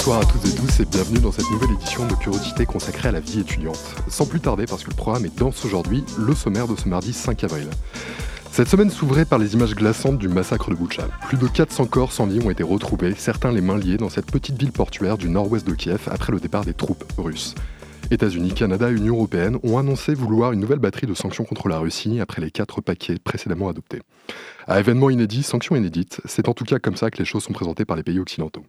Bonsoir à toutes et tous et bienvenue dans cette nouvelle édition de Curiosité consacrée à la vie étudiante. Sans plus tarder, parce que le programme est dense aujourd'hui, le sommaire de ce mardi 5 avril. Cette semaine s'ouvrait par les images glaçantes du massacre de Boucha. Plus de 400 corps sans vie ont été retrouvés, certains les mains liées dans cette petite ville portuaire du nord-ouest de Kiev après le départ des troupes russes. États-Unis, Canada Union européenne ont annoncé vouloir une nouvelle batterie de sanctions contre la Russie après les quatre paquets précédemment adoptés. À événement inédit, sanctions inédites, c'est en tout cas comme ça que les choses sont présentées par les pays occidentaux.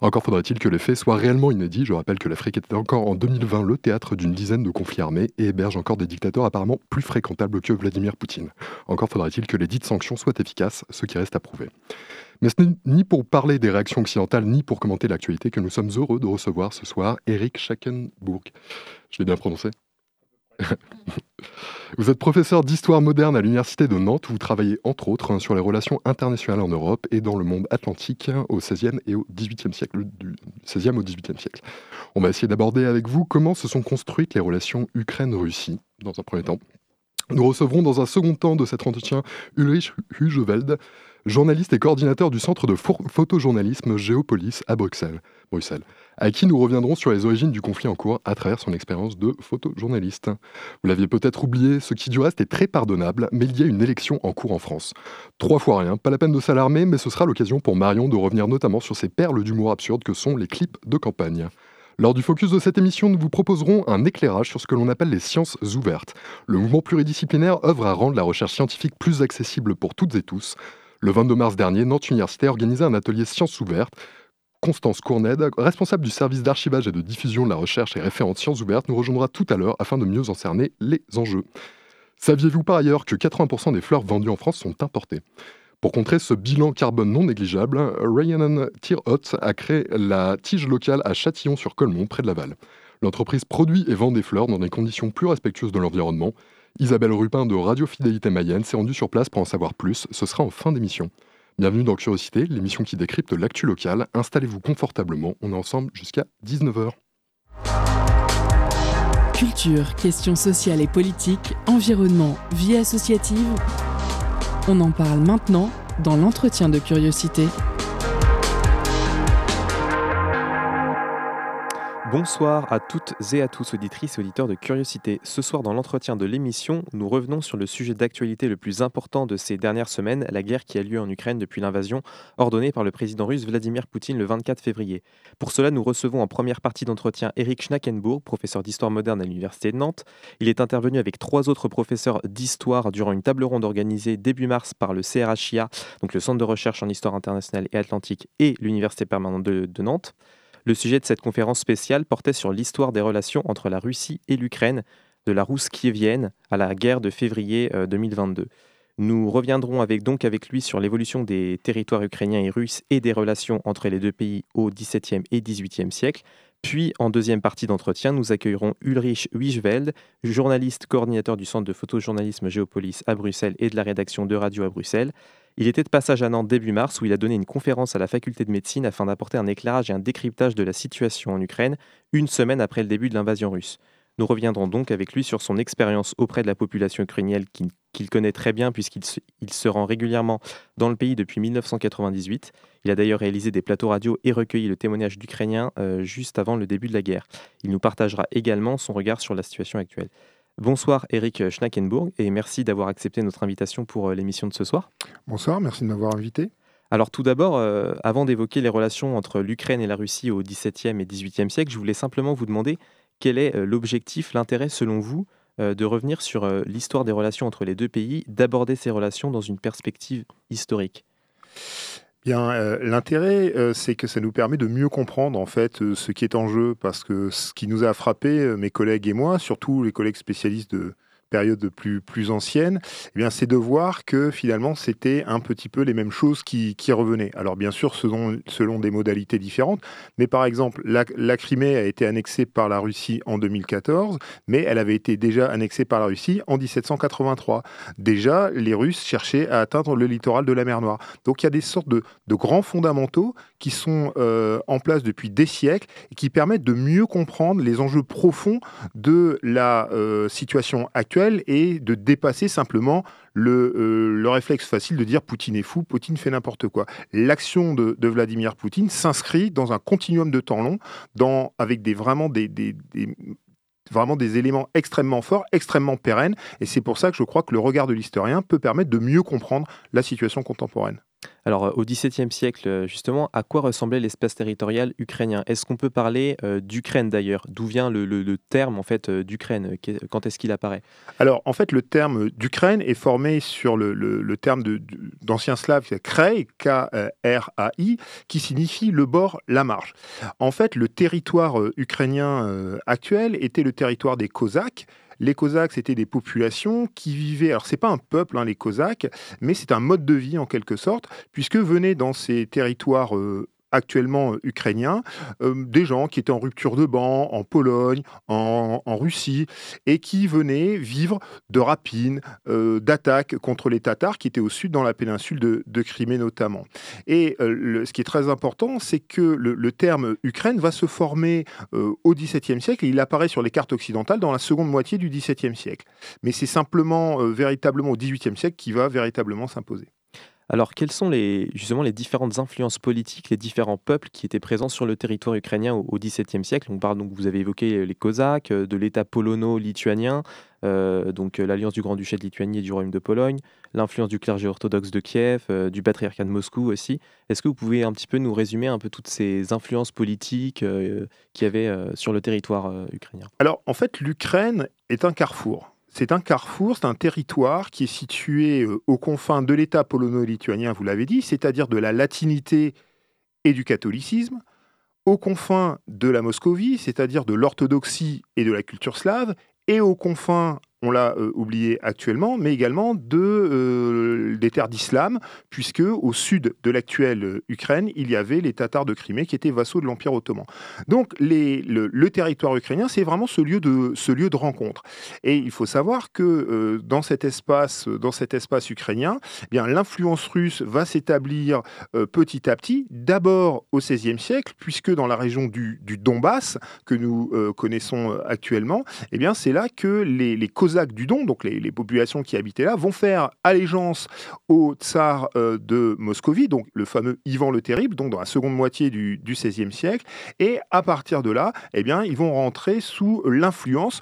Encore faudrait-il que les faits soient réellement inédits. Je rappelle que l'Afrique était encore en 2020 le théâtre d'une dizaine de conflits armés et héberge encore des dictateurs apparemment plus fréquentables que Vladimir Poutine. Encore faudrait-il que les dites sanctions soient efficaces, ce qui reste à prouver. Mais ce n'est ni pour parler des réactions occidentales, ni pour commenter l'actualité que nous sommes heureux de recevoir ce soir Eric Schackenburg. Je l'ai bien prononcé Vous êtes professeur d'histoire moderne à l'Université de Nantes. Vous travaillez entre autres sur les relations internationales en Europe et dans le monde atlantique au XVIe et au XVIIIe siècle. Du XVIe au XVIIIe siècle. On va essayer d'aborder avec vous comment se sont construites les relations Ukraine-Russie dans un premier temps. Nous recevrons dans un second temps de cet entretien Ulrich Hugeveld, journaliste et coordinateur du Centre de photojournalisme Géopolis à Bruxelles, à qui nous reviendrons sur les origines du conflit en cours à travers son expérience de photojournaliste. Vous l'aviez peut-être oublié, ce qui du reste est très pardonnable, mais il y a une élection en cours en France. Trois fois rien, pas la peine de s'alarmer, mais ce sera l'occasion pour Marion de revenir notamment sur ces perles d'humour absurde que sont les clips de campagne. Lors du focus de cette émission, nous vous proposerons un éclairage sur ce que l'on appelle les sciences ouvertes. Le mouvement pluridisciplinaire œuvre à rendre la recherche scientifique plus accessible pour toutes et tous. Le 22 mars dernier, Nantes Université a organisé un atelier Sciences ouvertes. Constance Courned, responsable du service d'archivage et de diffusion de la recherche et référente Sciences ouvertes, nous rejoindra tout à l'heure afin de mieux en cerner les enjeux. Saviez-vous par ailleurs que 80% des fleurs vendues en France sont importées? Pour contrer ce bilan carbone non négligeable, Ryan Tirhot a créé la tige locale à Châtillon-sur-Colmont, près de Laval. L'entreprise produit et vend des fleurs dans des conditions plus respectueuses de l'environnement Isabelle Rupin de Radio Fidélité Mayenne s'est rendue sur place pour en savoir plus. Ce sera en fin d'émission. Bienvenue dans Curiosité, l'émission qui décrypte l'actu locale. Installez-vous confortablement, on est ensemble jusqu'à 19h. Culture, questions sociales et politiques, environnement, vie associative. On en parle maintenant dans l'entretien de Curiosité. Bonsoir à toutes et à tous, auditrices et auditeurs de Curiosité. Ce soir, dans l'entretien de l'émission, nous revenons sur le sujet d'actualité le plus important de ces dernières semaines, la guerre qui a lieu en Ukraine depuis l'invasion ordonnée par le président russe Vladimir Poutine le 24 février. Pour cela, nous recevons en première partie d'entretien Eric Schnackenburg, professeur d'histoire moderne à l'Université de Nantes. Il est intervenu avec trois autres professeurs d'histoire durant une table ronde organisée début mars par le CRHIA, donc le Centre de recherche en histoire internationale et atlantique, et l'Université permanente de Nantes. Le sujet de cette conférence spéciale portait sur l'histoire des relations entre la Russie et l'Ukraine, de la Rousse kievienne à la guerre de février 2022. Euh, Nous reviendrons avec, donc avec lui sur l'évolution des territoires ukrainiens et russes et des relations entre les deux pays au XVIIe et XVIIIe siècle. Puis, en deuxième partie d'entretien, nous accueillerons Ulrich Wiesveld, journaliste coordinateur du Centre de photojournalisme Géopolis à Bruxelles et de la rédaction de Radio à Bruxelles. Il était de passage à Nantes début mars où il a donné une conférence à la faculté de médecine afin d'apporter un éclairage et un décryptage de la situation en Ukraine une semaine après le début de l'invasion russe. Nous reviendrons donc avec lui sur son expérience auprès de la population ukrainienne qu'il connaît très bien puisqu'il se, rend régulièrement dans le pays depuis 1998. Il a d'ailleurs réalisé des plateaux radio et recueilli le témoignage d'Ukrainiens euh, juste avant le début de la guerre. Il nous partagera également son regard sur la situation actuelle. Bonsoir Eric Schnackenburg et merci d'avoir accepté notre invitation pour euh, l'émission de ce soir. Bonsoir, merci de m'avoir invité. Alors tout d'abord, euh, avant d'évoquer les relations entre l'Ukraine et la Russie au XVIIe et XVIIIe siècle, je voulais simplement vous demander quel est euh, l'objectif, l'intérêt selon vous de revenir sur l'histoire des relations entre les deux pays, d'aborder ces relations dans une perspective historique? Bien, euh, l'intérêt, euh, c'est que ça nous permet de mieux comprendre en fait euh, ce qui est en jeu, parce que ce qui nous a frappé, mes collègues et moi, surtout les collègues spécialistes de période plus, plus ancienne, eh bien, c'est de voir que finalement, c'était un petit peu les mêmes choses qui, revenaient. Alors, bien sûr, selon, selon des modalités différentes, mais par exemple, la, Crimée a été annexée par la Russie en 2014, mais elle avait été déjà annexée par la Russie en 1783. Déjà, les Russes cherchaient à atteindre le littoral de la mer Noire. Donc, il y a des sortes de grands fondamentaux qui sont euh, en place depuis des siècles et qui permettent de mieux comprendre les enjeux profonds de la euh, situation actuelle et de dépasser simplement le, euh, le, réflexe facile de dire Poutine est fou, Poutine fait n'importe quoi. L'action de, Vladimir Poutine s'inscrit dans un continuum de temps long, avec vraiment des éléments extrêmement forts, extrêmement pérennes, et c'est pour ça que je crois que le regard de l'historien peut permettre de mieux comprendre la situation contemporaine. Alors, euh, au XVIIe siècle, euh, justement, à quoi ressemblait l'espace territorial ukrainien? Est-ce qu'on peut parler euh, d'Ukraine d'ailleurs? D'où vient le, terme en fait d'Ukraine? Quand est-ce qu'il apparaît? Alors, en fait, le terme d'Ukraine est formé sur le, le terme d'ancien slave Krai, K-R-A-I, qui signifie le bord, la marge. En fait, le territoire ukrainien actuel était le territoire des Cosaques, les Cosaques, c'était des populations qui vivaient. Alors, c'est pas un peuple, hein, les Cosaques, mais c'est un mode de vie en quelque sorte, puisque venaient dans ces territoires euh, actuellement euh, ukrainiens, euh, des gens qui étaient en rupture de banc en Pologne, en, Russie, et qui venaient vivre de rapines, euh, d'attaques contre les Tatars qui étaient au sud dans la péninsule de, Crimée notamment. Et ce qui est très important, c'est que le, terme Ukraine va se former au XVIIe siècle et il apparaît sur les cartes occidentales dans la seconde moitié du XVIIe siècle. Mais c'est simplement véritablement au XVIIIe siècle qui va véritablement s'imposer. Alors, quelles sont les, justement les différentes influences politiques, les différents peuples qui étaient présents sur le territoire ukrainien au XVIIe siècle? On parle donc, vous avez évoqué les Cosaques, de l'État polono-lituanien, euh, donc l'alliance du Grand-Duché de Lituanie et du Royaume de Pologne, l'influence du clergé orthodoxe de Kiev, euh, du patriarcat de Moscou aussi. Est-ce que vous pouvez un petit peu nous résumer un peu toutes ces influences politiques euh, qu'il y avait euh, sur le territoire euh, ukrainien? Alors, en fait, l'Ukraine est un carrefour. C'est un carrefour, c'est un territoire qui est situé euh, aux confins de l'État polono-lituanien, vous l'avez dit, c'est-à-dire de la latinité et du catholicisme, aux confins de la Moscovie, c'est-à-dire de l'orthodoxie et de la culture slave, et aux confins on l'a euh, oublié actuellement, mais également de, euh, des terres d'islam, puisque au sud de l'actuelle euh, Ukraine, il y avait les Tatars de Crimée qui étaient vassaux de l'Empire ottoman. Donc le, territoire ukrainien, c'est vraiment ce lieu, de, ce lieu de rencontre. Et il faut savoir que dans, cet espace, dans cet espace ukrainien, eh l'influence russe va s'établir petit à petit, d'abord au XVIe siècle, puisque dans la région du, Donbass, que nous connaissons actuellement, eh c'est là que les, les Cosaques du Don, donc les, populations qui habitaient là, vont faire allégeance au tsar euh, de Moscovie, donc le fameux Ivan le Terrible, donc dans la seconde moitié du XVIe siècle. Et à partir de là, eh bien, ils vont rentrer sous l'influence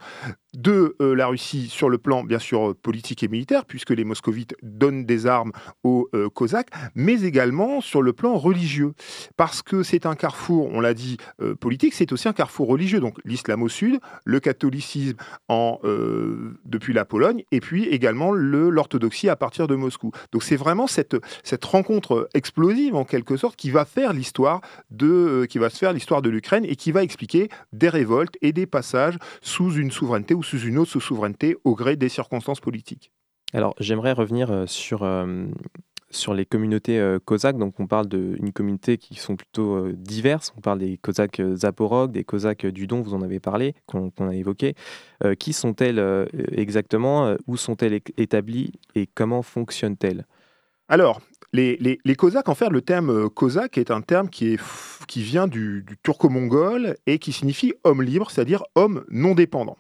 de euh, la Russie sur le plan, bien sûr, politique et militaire, puisque les moscovites donnent des armes aux euh, Cosaques, mais également sur le plan religieux. Parce que c'est un carrefour, on l'a dit, euh, politique, c'est aussi un carrefour religieux. Donc l'islam au sud, le catholicisme en, euh, depuis la Pologne, et puis également l'orthodoxie à partir de Moscou. Donc c'est vraiment cette, cette rencontre explosive, en quelque sorte, qui va faire l'histoire de, euh, qui va se faire l'histoire de l'Ukraine et qui va expliquer des révoltes et des passages sous une souveraineté ou sous une autre souveraineté au gré des circonstances politiques. Alors j'aimerais revenir euh, sur, euh, sur les communautés euh, cosaques. Donc on parle d'une communauté qui sont plutôt euh, diverses. On parle des cosaques zaporog, des cosaques du Don, vous en avez parlé, qu'on qu a évoqué. Qui sont-elles exactement Où sont-elles établies et comment fonctionnent-elles? Alors, les, les, les, Cosaques, en fait, le terme Cosaque est un terme qui, est, qui vient du, du turco-mongol et qui signifie homme libre, c'est-à-dire homme non dépendant.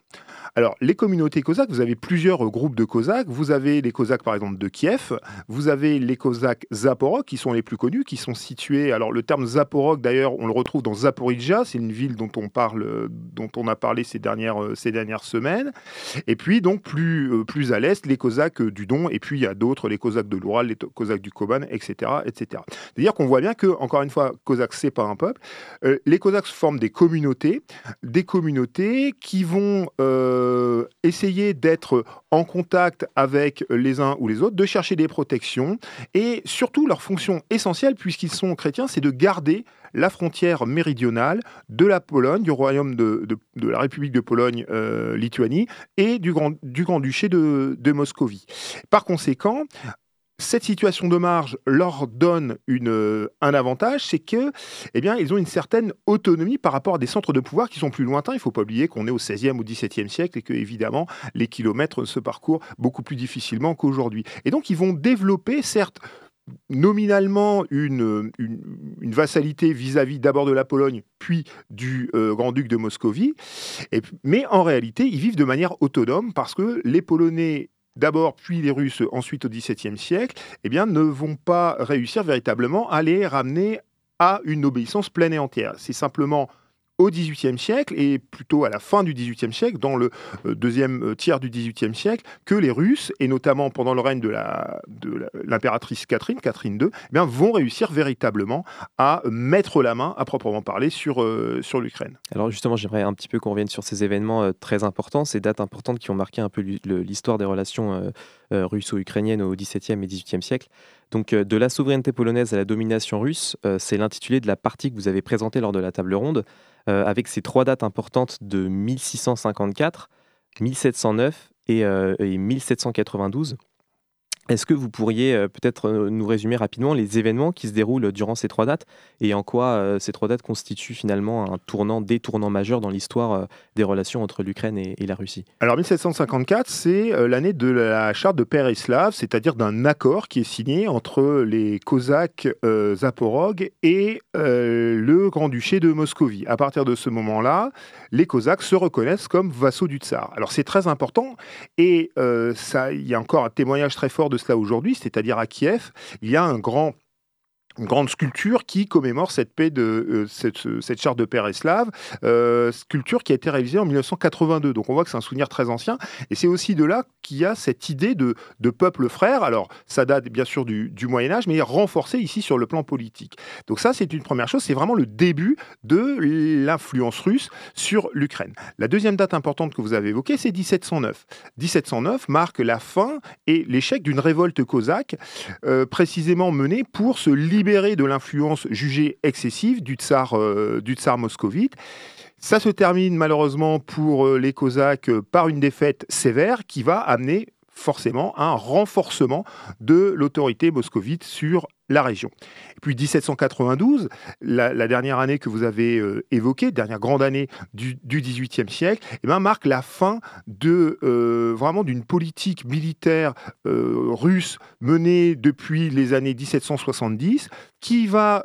Alors, les communautés cosaques, vous avez plusieurs groupes de cosaques. Vous avez les cosaques, par exemple, de Kiev. Vous avez les cosaques Zaporog, qui sont les plus connus, qui sont situés. Alors, le terme Zaporog, d'ailleurs, on le retrouve dans Zaporizhia. C'est une ville dont on, parle, dont on a parlé ces dernières, ces dernières semaines. Et puis, donc, plus, plus à l'est, les cosaques du Don. Et puis, il y a d'autres, les cosaques de l'Oural, les cosaques du Koban, etc. etc. C'est-à-dire qu'on voit bien que, encore une fois, cosaques, c'est pas un peuple. Euh, les cosaques forment des communautés, des communautés qui vont. Euh, essayer d'être en contact avec les uns ou les autres, de chercher des protections. Et surtout, leur fonction essentielle, puisqu'ils sont chrétiens, c'est de garder la frontière méridionale de la Pologne, du royaume de, la République de Pologne-Lituanie et du Grand-Duché de, de Moscovie. Par conséquent, cette situation de marge leur donne une, un avantage, c'est que, eh ont une certaine autonomie par rapport à des centres de pouvoir qui sont plus lointains. Il ne faut pas oublier qu'on est au XVIe ou XVIIe siècle et que, évidemment, les kilomètres se parcourent beaucoup plus difficilement qu'aujourd'hui. Et donc, ils vont développer, certes, nominalement une, une, vassalité vis-à-vis d'abord de la Pologne, puis du euh, Grand-Duc de Moscovie. Mais en réalité, ils vivent de manière autonome parce que les Polonais d'abord, puis les Russes ensuite au XVIIe siècle, eh bien, ne vont pas réussir véritablement à les ramener à une obéissance pleine et entière. C'est simplement au XVIIIe siècle et plutôt à la fin du XVIIIe siècle, dans le euh, deuxième euh, tiers du XVIIIe siècle, que les Russes, et notamment pendant le règne de, l'impératrice Catherine, Catherine II, eh bien, vont réussir véritablement à mettre la main, à proprement parler, sur, euh, sur l'Ukraine. Alors justement, j'aimerais un petit peu qu'on revienne sur ces événements très importants, ces dates importantes qui ont marqué un peu l'histoire des relations russo-ukrainiennes au XVIIe et XVIIIe siècle. Donc, de la souveraineté polonaise à la domination russe, c'est l'intitulé de la partie que vous avez présentée lors de la table ronde. Euh, avec ces trois dates importantes de 1654, 1709 et, euh, et 1792. Est-ce que vous pourriez euh, peut-être euh, nous résumer rapidement les événements qui se déroulent durant ces trois dates et en quoi euh, ces trois dates constituent finalement un tournant, des tournants majeurs dans l'histoire des relations entre l'Ukraine et, la Russie? Alors 1754, c'est l'année de la charte de Pereslav, c'est-à-dire d'un accord qui est signé entre les Cosaques Zaporog et le Grand-Duché de Moscovie. À partir de ce moment-là, les Cosaques se reconnaissent comme vassaux du tsar. Alors c'est très important et il y a encore un témoignage très fort de cela aujourd'hui, c'est-à-dire à Kiev, il y a un grand une grande sculpture qui commémore cette paix de euh, cette, cette, charte de Pereslav, euh, sculpture qui a été réalisée en 1982. Donc on voit que c'est un souvenir très ancien, et c'est aussi de là qu'il y a cette idée de, peuple frère. Alors ça date bien sûr du, du Moyen Âge, mais renforcée ici sur le plan politique. Donc ça c'est une première chose, c'est vraiment le début de l'influence russe sur l'Ukraine. La deuxième date importante que vous avez évoquée, c'est 1709. 1709 marque la fin et l'échec d'une révolte cosaque, euh, précisément menée pour se libérer de l'influence jugée excessive du tsar, euh, du tsar moscovite. Ça se termine malheureusement pour euh, les Cosaques par une défaite sévère qui va amener forcément un renforcement de l'autorité moscovite sur la région. Et puis 1792, la, dernière année que vous avez euh, évoquée, dernière grande année du, XVIIIe siècle, eh ben, marque la fin de euh, vraiment d'une politique militaire euh, russe menée depuis les années 1770, qui va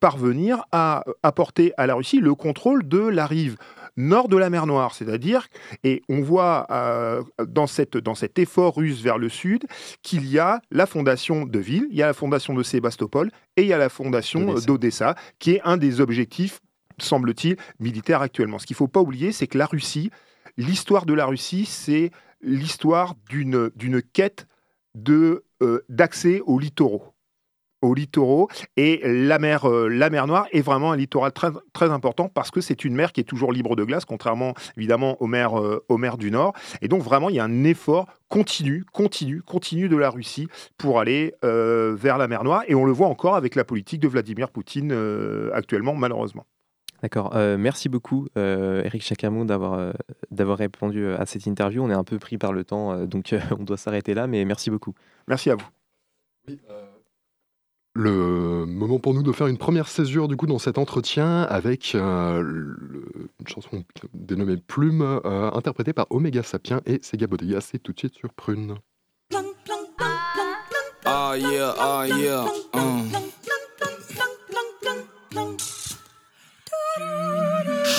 parvenir à apporter à la Russie le contrôle de la rive nord de la mer Noire, c'est-à-dire, et on voit euh, dans, cette, dans cet effort russe vers le sud qu'il y a la fondation de ville, il y a la fondation de Sébastopol et il y a la fondation d'Odessa, qui est un des objectifs, semble-t-il, militaires actuellement. Ce qu'il ne faut pas oublier, c'est que la Russie, l'histoire de la Russie, c'est l'histoire d'une quête euh, d'accès aux littoraux aux littoraux. Et la mer, euh, la mer Noire est vraiment un littoral très, très important parce que c'est une mer qui est toujours libre de glace, contrairement évidemment aux mers, euh, aux mers du Nord. Et donc vraiment, il y a un effort continu, continu, continu de la Russie pour aller euh, vers la mer Noire. Et on le voit encore avec la politique de Vladimir Poutine actuellement, malheureusement. D'accord. merci beaucoup, Eric Chacamon, d'avoir d'avoir répondu à cette interview. On est un peu pris par le temps, donc on doit s'arrêter là, mais merci beaucoup. Merci à vous. Oui, le moment pour nous de faire une première césure du coup dans cet entretien avec euh, une chanson dénommée Plume, euh, interprétée par Omega Sapien et Sega Bodega. C'est tout de suite sur Prune. Ah yeah, ah yeah. Um.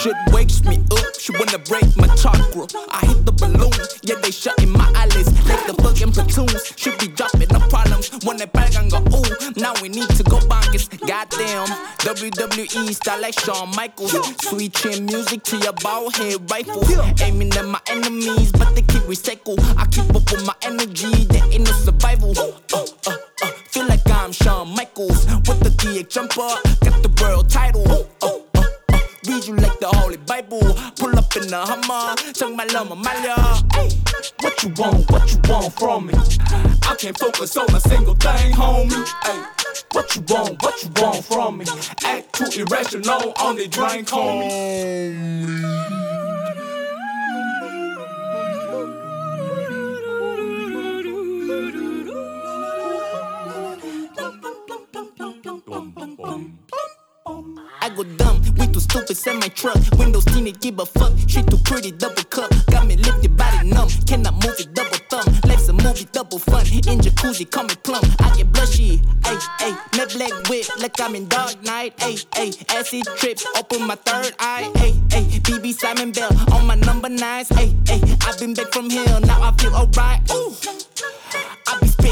Shit wakes me up, she wanna break my chakra. I hit the balloon, yeah, they shutting my eyelids like the fucking platoons. Should be dropping no problems when they back and go, ooh, now we need to go bonkers. Goddamn, WWE style like Shawn Michaels. Sweet chin music to your ball head rifle. Aiming at my enemies, but they keep recycle. I keep up with my energy, there ain't no survival. Uh, uh, uh, feel like I'm Shawn Michaels with the DX jumper, got the world title. Uh, uh, read you like the Holy Bible. Pull up in in the Hummer. 정말 너무 말려. What you want, what you want from me? I can't focus on a single thing, homie. Ay, what you want, what you want from me? Act too irrational, only drink, homie. Go dumb. We too stupid, send my truck. Windows tinted, give a fuck. She too pretty, double cup. Got me lifted, body numb. Cannot move it, double thumb. Life's a movie, double fun. In jacuzzi, call me plump. I get blushy. Ayy, ayy, net black whip, like I'm in dark night. Ayy, ayy, acid trips, open my third eye. Ayy, ayy, BB Simon Bell on my number nines. Ayy, ayy, I've been back from hell, now I feel alright. Ooh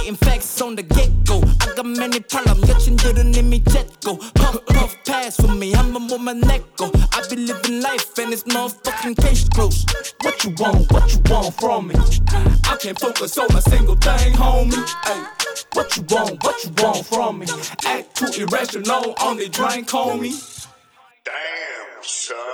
stating facts on the get go. I got many problems, yet you didn't let me jet go. Puff, puff, pass for me, I'm a woman neck go. I be living life and it's motherfucking case closed. What you want, what you want from me? I can't focus on a single thing, homie. Ay. What you want, what you want from me? Act too irrational, on the drink, homie. Damn, son.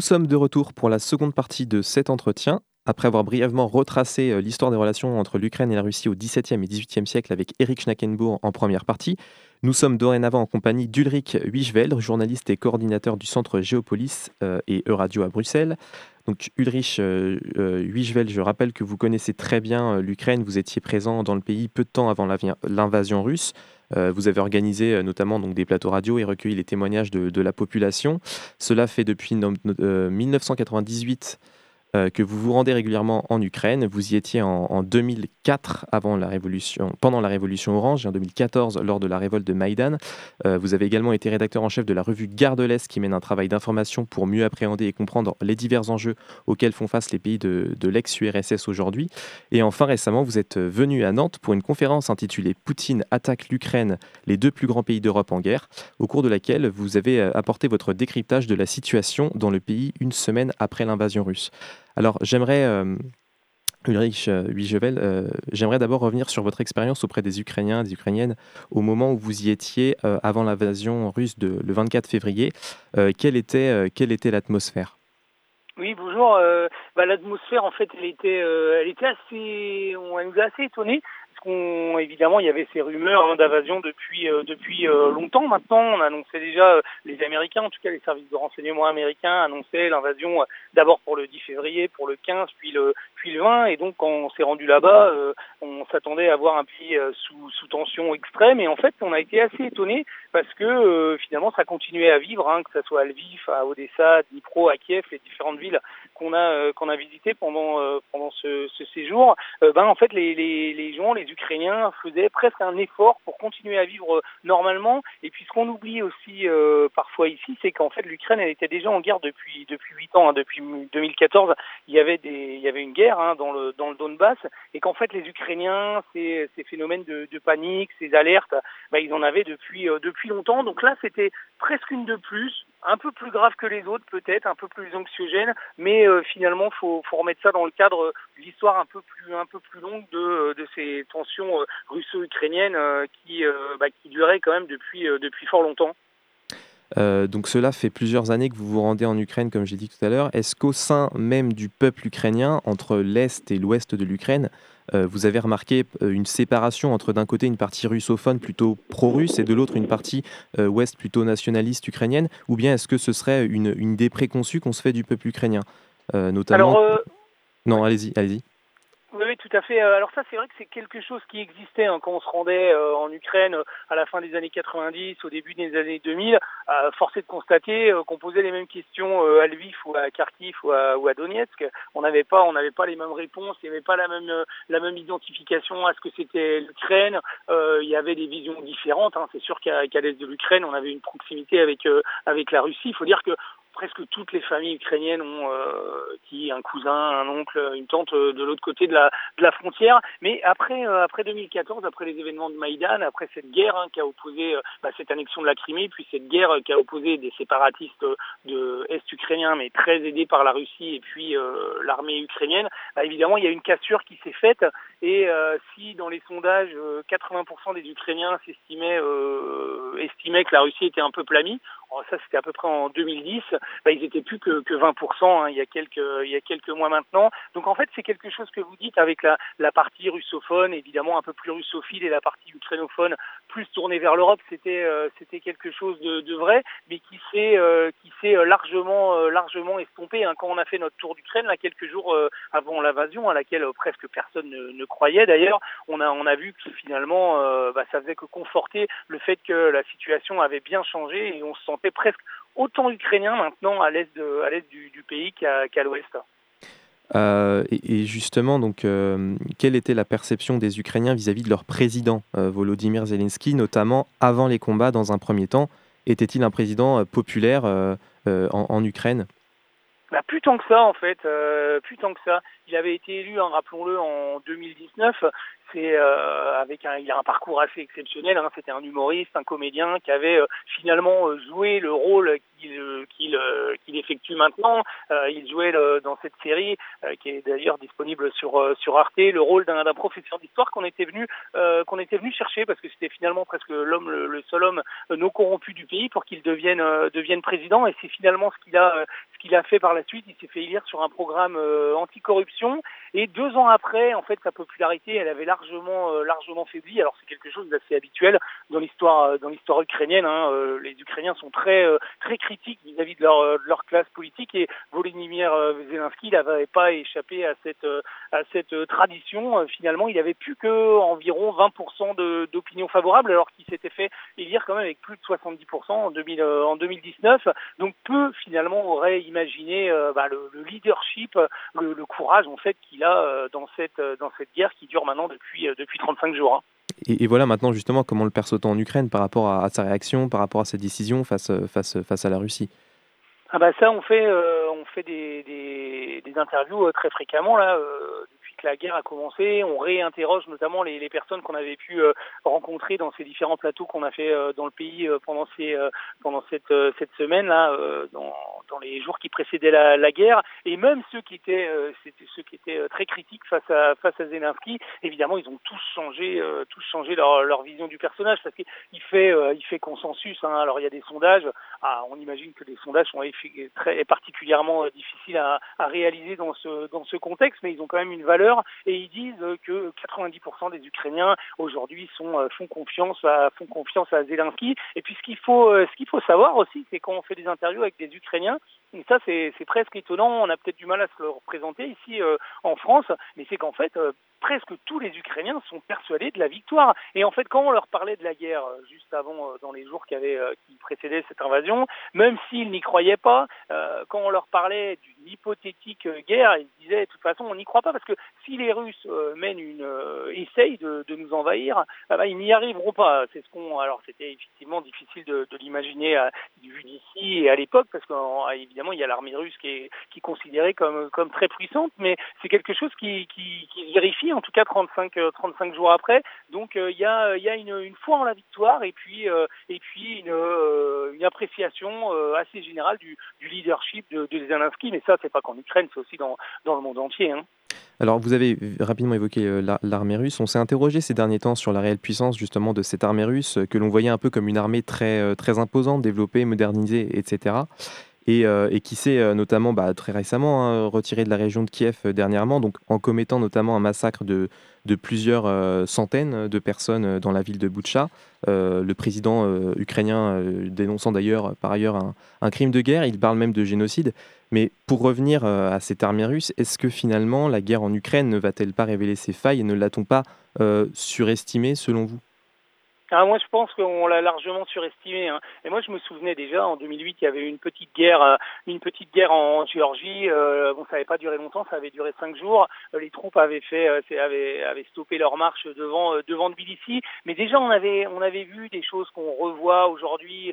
Nous sommes de retour pour la seconde partie de cet entretien. Après avoir brièvement retracé euh, l'histoire des relations entre l'Ukraine et la Russie au XVIIe et XVIIIe siècle avec Eric Schnackenbourg en première partie, nous sommes dorénavant en compagnie d'Ulrich Wichveld, journaliste et coordinateur du centre Géopolis euh, et Euradio à Bruxelles. Donc Ulrich euh, je rappelle que vous connaissez très bien l'Ukraine, vous étiez présent dans le pays peu de temps avant l'invasion russe. Vous avez organisé notamment donc, des plateaux radio et recueilli les témoignages de, de la population. Cela fait depuis 1998 euh, que vous vous rendez régulièrement en Ukraine. Vous y étiez en, 2004 avant la révolution, pendant la révolution orange et en 2014 lors de la révolte de Maïdan. Euh, vous avez également été rédacteur en chef de la revue Garde de l'Est qui mène un travail d'information pour mieux appréhender et comprendre les divers enjeux auxquels font face les pays de, de l'ex-URSS aujourd'hui. Et enfin récemment, vous êtes venu à Nantes pour une conférence intitulée Poutine attaque l'Ukraine, les deux plus grands pays d'Europe en guerre, au cours de laquelle vous avez euh, apporté votre décryptage de la situation dans le pays une semaine après l'invasion russe. Alors, j'aimerais, euh, Ulrich euh, euh, j'aimerais d'abord revenir sur votre expérience auprès des Ukrainiens, des Ukrainiennes, au moment où vous y étiez avant l'invasion russe de, le 24 février. quelle était, quelle était l'atmosphère? Oui, bonjour. Bah, l'atmosphère, en fait, elle était, elle était assez, elle nous a assez étonnés évidemment, il y avait ces rumeurs hein, d'invasion depuis euh, depuis euh, longtemps maintenant. On annonçait déjà euh, les Américains, en tout cas les services de renseignement américains, annonçaient l'invasion d'abord pour le 10 février, pour le 15, puis le puis le 20. Et donc, quand on s'est rendu là-bas, on s'attendait à voir un pays sous sous tension extrême. Et en fait, on a été assez étonnés parce que finalement, ça continuait à vivre, hein, que ce soit à Lviv, à Odessa, à Dnipro, à Kiev, les différentes villes qu'on a qu'on a visitées pendant pendant ce, ce séjour. ben en fait, les les les gens, les Ukrainiens faisaient presque un effort pour continuer à vivre normalement. Et puis ce qu'on oublie aussi euh, parfois ici, c'est qu'en fait l'Ukraine elle était déjà en guerre depuis depuis huit ans. Hein. depuis 2014, il y avait des il y avait une guerre hein, dans le dans le Donbass et qu'en fait les Ukrainiens ces, ces phénomènes de, panique, ces alertes, bah, ils en avaient depuis euh, depuis longtemps. Donc là c'était presque une de plus, un peu plus grave que les autres peut-être, un peu plus anxiogène, mais euh, finalement faut faut remettre ça dans le cadre de l'histoire un peu plus un peu plus longue de de ces tensions euh, russo-ukrainiennes euh, qui, euh, bah, qui duraient quand même depuis, depuis fort longtemps. Donc cela fait plusieurs années que vous vous rendez en Ukraine, comme j'ai dit tout à l'heure. Est-ce qu'au sein même du peuple ukrainien, entre l'Est et l'Ouest de l'Ukraine, vous avez remarqué une séparation entre d'un côté une partie russophone plutôt pro-russe et de l'autre une partie ouest plutôt nationaliste ukrainienne? Ou bien est-ce que ce serait une, idée préconçue qu'on se fait du peuple ukrainien notamment... Non, allez-y, allez-y. Oui, oui, tout à fait. Euh, alors ça, c'est vrai que c'est quelque chose qui existait hein, quand on se rendait euh, en Ukraine euh, à la fin des années 90, au début des années 2000. Euh, force est de constater qu'on posait les mêmes questions à Lviv ou à Kharkiv ou à, ou à Donetsk. On n'avait pas, on n'avait pas les mêmes réponses. Il n'y avait pas la même, la même identification à ce que c'était l'Ukraine. il y avait des visions différentes. Hein. C'est sûr qu'à l'est de l'Ukraine, on avait une proximité avec avec la Russie. Il faut dire que presque toutes les familles ukrainiennes ont euh, qui un cousin, un oncle, une tante euh, de l'autre côté de la de la frontière. Mais après euh, après 2014, après les événements de Maïdan, après cette guerre hein, qui a opposé bah, cette annexion de la Crimée, puis cette guerre qui a opposé des séparatistes de est ukrainiens, mais très aidés par la Russie et puis l'armée ukrainienne, bah, évidemment il y a une cassure qui s'est faite. Et si dans les sondages 80% des Ukrainiens s'estimaient estimaient que la Russie était un peu plamie, oh, ça c'était à peu près en 2010, bah, ils étaient plus que, que 20% hein, il y a quelques il y a quelques mois maintenant. Donc en fait c'est quelque chose que vous dites avec la, la partie russophone évidemment un peu plus russophile et la partie ukrainophone plus tournée vers l'Europe. C'était euh, c'était quelque chose de, de, vrai, mais qui s'est euh, qui s'est euh, largement largement estompé. Hein. Quand on a fait notre tour d'Ukraine là quelques jours avant l'invasion à laquelle presque personne ne, ne croyait d'ailleurs, on a on a vu que finalement bah, ça faisait que conforter le fait que la situation avait bien changé et on se sentait presque autant ukrainien maintenant à l'est à l'est du, pays qu'à l'ouest. Euh, et, justement, donc, euh, quelle était la perception des Ukrainiens vis-à-vis de leur président euh, Volodymyr Zelensky, notamment avant les combats dans un premier temps? Était-il un président populaire en, Ukraine? Bah, plus tant que ça en fait, plus tant que ça. Il avait été élu, hein, rappelons-le, en 2019 c'est euh, avec un, il a un parcours assez exceptionnel. Hein. C'était un humoriste, un comédien qui avait euh, finalement euh, joué le rôle qu'il qu'il qu'il effectue maintenant. il jouait dans cette série qui est d'ailleurs disponible sur sur Arte le rôle d'un professeur d'histoire qu'on était venu qu'on était venu chercher parce que c'était finalement presque l'homme le, seul homme non corrompu du pays pour qu'il devienne devienne président. Et c'est finalement ce qu'il a ce qu'il a fait par la suite. Il s'est fait élire sur un programme anticorruption et deux ans après, en fait, sa popularité, elle avait largement, euh, largement faibli. Alors c'est quelque chose d'assez habituel dans l'histoire, euh, dans l'histoire ukrainienne. Hein. Euh, les Ukrainiens sont très, très critiques vis-à-vis de leur, de leur classe politique et Volodymyr Zelensky n'avait pas échappé à cette, à cette tradition. Finalement, il avait plus que environ 20% d'opinion favorable, alors qu'il s'était fait élire quand même avec plus de 70% en, 2000, en 2019. Donc peu finalement aurait imaginé bah, le, le, leadership, le, le courage en fait qu'il euh, dans cette, euh, dans cette guerre qui dure maintenant depuis, euh, depuis 35 jours. Hein. Et, voilà maintenant justement comment le perçoit en Ukraine par rapport à, sa réaction, par rapport à sa décision face, face, face à la Russie ah bah ça on fait on fait des, des, interviews très fréquemment là la guerre a commencé, on réinterroge notamment les, personnes qu'on avait pu euh, rencontrer dans ces différents plateaux qu'on a fait euh, dans le pays euh, pendant ces pendant cette cette semaine là, dans, les jours qui précédaient la, guerre, et même ceux qui étaient c'était ceux qui étaient très critiques face à face à Zelensky, évidemment ils ont tous changé tous changé leur, leur vision du personnage parce qu'il fait il fait consensus. Hein. Alors il y a des sondages, ah, on imagine que les sondages sont très particulièrement difficiles à, à réaliser dans ce dans ce contexte, mais ils ont quand même une valeur et ils disent que 90% des Ukrainiens aujourd'hui euh, font confiance à font confiance à Zelensky. Et puis ce qu'il faut euh, ce qu'il faut savoir aussi, c'est quand on fait des interviews avec des Ukrainiens, et ça c'est presque étonnant, on a peut-être du mal à se le représenter ici euh, en France, mais c'est qu'en fait presque tous les Ukrainiens sont persuadés de la victoire. Et en fait, quand on leur parlait de la guerre juste avant, dans les jours qui, avaient, qui précédaient cette invasion, même s'ils n'y croyaient pas, quand on leur parlait d'une hypothétique guerre, ils disaient de toute façon on n'y croit pas parce que si les Russes euh, mènent une euh, essayent de, de, nous envahir, ah bah, ils n'y arriveront pas. C'est ce qu'on alors c'était effectivement difficile de, de l'imaginer vu d'ici et à l'époque parce qu'évidemment il y a l'armée russe qui est considérée comme très puissante, mais c'est quelque chose qui, vérifie en tout cas 35 35 euh, jours après. Donc il y a il y a une, foi en la victoire et puis puis une, appréciation assez générale du, leadership de, de Zelensky. Mais ça c'est pas qu'en Ukraine, c'est aussi dans le monde entier. Hein. Alors, vous avez rapidement évoqué euh, l'armée russe. On s'est interrogé ces derniers temps sur la réelle puissance justement de cette armée russe, que l'on voyait un peu comme une armée euh, très imposante, développée, modernisée, etc. Et, euh, et qui s'est notamment bah, très récemment hein, retirée de la région de Kiev dernièrement, donc en commettant notamment un massacre de, plusieurs centaines de personnes dans la ville de Boutcha. le président ukrainien dénonçant d'ailleurs par ailleurs un, un, crime de guerre, il parle même de génocide. Mais pour revenir à cette armée russe, est-ce que finalement la guerre en Ukraine ne va-t-elle pas révéler ses failles et ne l'a-t-on pas surestimée selon vous? Ah, moi, je pense qu'on l'a largement surestimé. Hein. Et moi, je me souvenais déjà en 2008, il y avait une petite guerre, euh, une petite guerre en Géorgie. Euh, bon, ça n'avait pas duré longtemps, ça avait duré cinq jours. Euh, les troupes avaient fait, euh, avaient, avaient stoppé leur marche devant, devant Tbilissi. Mais déjà, on avait, on avait vu des choses qu'on revoit aujourd'hui.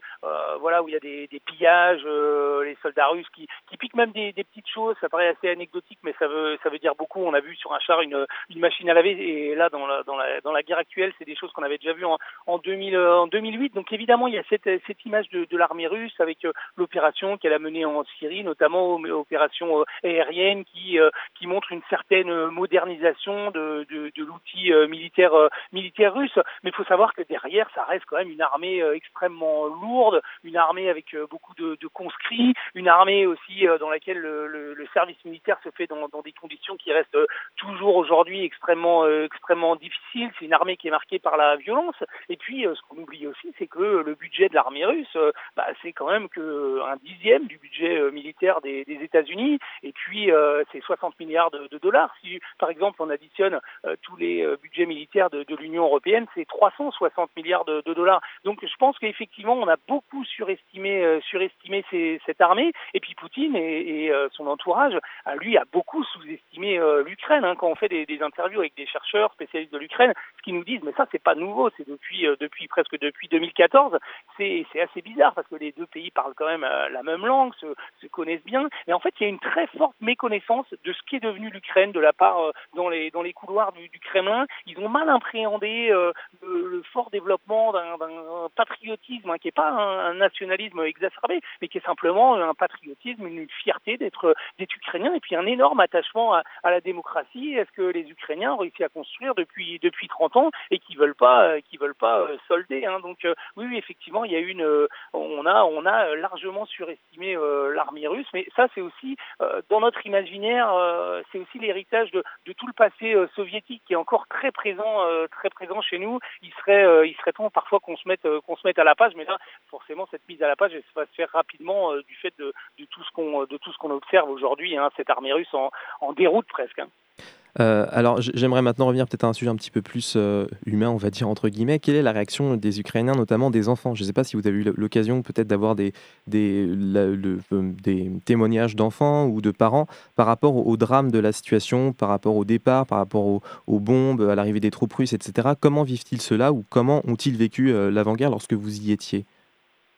voilà, où il y a des, des pillages, les soldats russes qui, qui piquent même des, des, petites choses. Ça paraît assez anecdotique, mais ça veut, ça veut dire beaucoup. On a vu sur un char une, une machine à laver. Et là, dans la, dans la, dans la guerre actuelle, c'est des choses qu'on avait déjà vues en, en, 2000, euh, en 2008. Donc évidemment, il y a cette, cette image de, de l'armée russe avec euh, l'opération qu'elle a menée en Syrie, notamment l'opération euh, aérienne qui, qui montre une certaine modernisation de, de, de l'outil militaire, militaire russe. Mais il faut savoir que derrière, ça reste quand même une armée extrêmement lourde, une armée avec beaucoup de, de conscrits, une armée aussi dans laquelle le, le, le, service militaire se fait dans, dans des conditions qui restent toujours aujourd'hui extrêmement, extrêmement difficiles. C'est une armée qui est marquée par la violence. Puis, ce qu'on oublie aussi, c'est que le budget de l'armée russe, euh, bah, c'est quand même que un dixième du budget euh, militaire des, États-Unis, et puis euh, c'est 60 milliards de, dollars. Si, par exemple, on additionne tous les budgets militaires de, l'Union européenne, c'est 360 milliards de, dollars. Donc, je pense qu'effectivement, on a beaucoup surestimé, surestimé ces, cette armée, et puis Poutine et, et son entourage, lui, a beaucoup sous-estimé l'Ukraine. Hein, quand on fait des, des, interviews avec des chercheurs spécialistes de l'Ukraine, ce qu'ils nous disent, mais ça, c'est pas nouveau, c'est depuis depuis presque depuis 2014, c'est assez bizarre parce que les deux pays parlent quand même euh, la même langue, se, se, connaissent bien. Mais en fait, il y a une très forte méconnaissance de ce qui est devenu l'Ukraine de la part euh, dans les couloirs du, Kremlin. Ils ont mal appréhendé euh, le, fort développement d'un patriotisme hein, qui n'est pas un, nationalisme exacerbé, mais qui est simplement un patriotisme, une fierté d'être d'être ukrainien et puis un énorme attachement à, à la démocratie. Est-ce que les Ukrainiens ont réussi à construire depuis depuis 30 ans et qui veulent pas qui veulent pas solder hein. Donc euh, oui, oui, effectivement, il y a une, euh, on a, on a largement surestimé euh, l'armée russe, mais ça c'est aussi dans notre imaginaire, c'est aussi l'héritage de, tout le passé soviétique qui est encore très présent, très présent chez nous. Il serait, il serait temps parfois qu'on se mette, qu'on se mette à la page, mais là, forcément, cette mise à la page, elle va se faire rapidement du fait de, tout ce qu'on, de tout ce qu'on observe aujourd'hui, hein, cette armée russe en, en déroute presque. Hein. Euh, alors j'aimerais maintenant revenir peut-être à un sujet un petit peu plus euh, humain, on va dire entre guillemets. Quelle est la réaction des Ukrainiens, notamment des enfants? Je ne sais pas si vous avez eu l'occasion peut-être d'avoir des, des, témoignages d'enfants ou de parents par rapport au, drame de la situation, par rapport au départ, par rapport aux bombes, à l'arrivée des troupes russes, etc. Comment vivent-ils cela ou comment ont-ils vécu euh, l'avant-guerre lorsque vous y étiez?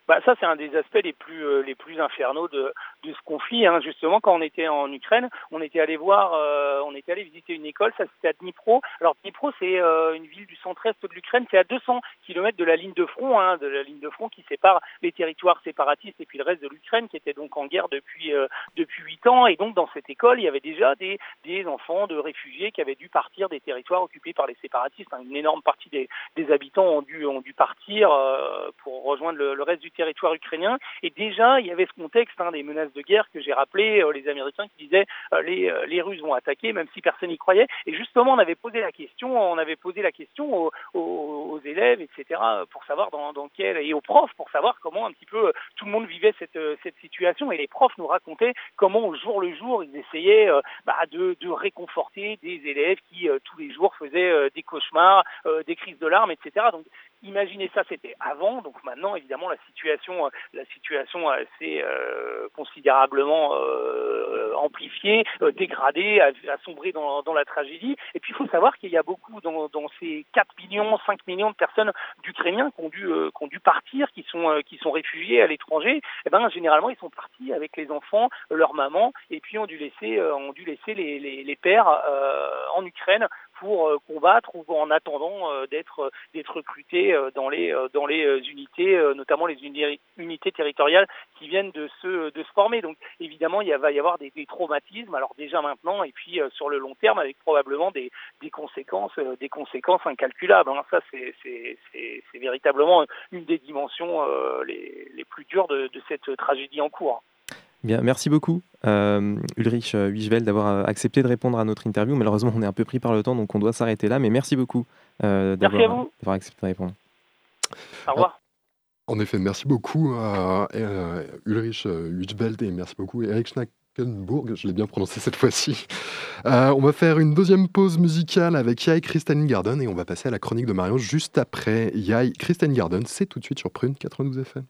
Bah ça c'est un des aspects les plus euh, les plus infernaux de, de ce conflit. Hein. Justement, quand on était en Ukraine, on était allé voir, euh, on était allé visiter une école, ça c'était à Dnipro. Alors Dnipro c'est euh, une ville du centre-est de l'Ukraine, c'est à 200 km de la ligne de front, hein, de la ligne de front qui sépare les territoires séparatistes et puis le reste de l'Ukraine qui était donc en guerre depuis euh, depuis huit ans. Et donc dans cette école, il y avait déjà des des enfants de réfugiés qui avaient dû partir des territoires occupés par les séparatistes. Hein. Une énorme partie des, des habitants ont dû ont dû partir euh, pour rejoindre le, reste du territoire ukrainien. Et déjà, il y avait ce contexte hein, des menaces de guerre que j'ai rappelé, euh, les Américains qui disaient euh, les, euh, les Russes vont attaquer, même si personne n'y croyait. Et justement, on avait posé la question, on avait posé la question aux, aux, aux élèves, etc., pour savoir dans, dans quel et aux profs pour savoir comment un petit peu tout le monde vivait cette, cette situation. Et les profs nous racontaient comment au jour le jour ils essayaient bah, de, de réconforter des élèves qui tous les jours faisaient des cauchemars, des crises de larmes, etc. Donc imaginez ça, c'était avant. Donc maintenant, évidemment, la situation, euh, la situation s'est euh, considérablement euh, amplifiée, euh, dégradée, a, dans, dans, la tragédie. Et puis, il faut savoir qu'il y a beaucoup dans, dans, ces 4 millions, 5 millions de personnes d'Ukrainiens qui ont dû, euh, qui ont dû partir, qui sont, qui sont réfugiés à l'étranger. Et eh ben, généralement, ils sont partis avec les enfants, leur maman, et puis ont dû laisser, ont dû laisser les, les, les pères en Ukraine pour euh, combattre ou en attendant euh, d'être d'être recrutés euh, dans les dans les unités, notamment les unités territoriales qui viennent de se de se former. Donc évidemment, il va y avoir des, des traumatismes. Alors déjà maintenant et puis sur le long terme avec probablement des des conséquences des conséquences incalculables. Hein. Ça c'est c'est c'est véritablement une des dimensions les les plus dures de, de cette tragédie en cours. Bien, merci beaucoup, euh, Ulrich Wiesvel, d'avoir accepté de répondre à notre interview. Malheureusement, on est un peu pris par le temps, donc on doit s'arrêter là. Mais merci beaucoup d'avoir accepté de répondre. Au revoir. En effet, merci beaucoup à Ulrich Wiesveld et merci beaucoup Eric Schnack je l'ai bien prononcé cette fois-ci. Euh, on va faire une deuxième pause musicale avec Yai Kristen Garden et on va passer à la chronique de Marion juste après. Yai Kristen Garden, c'est tout de suite sur Prune 92 FM.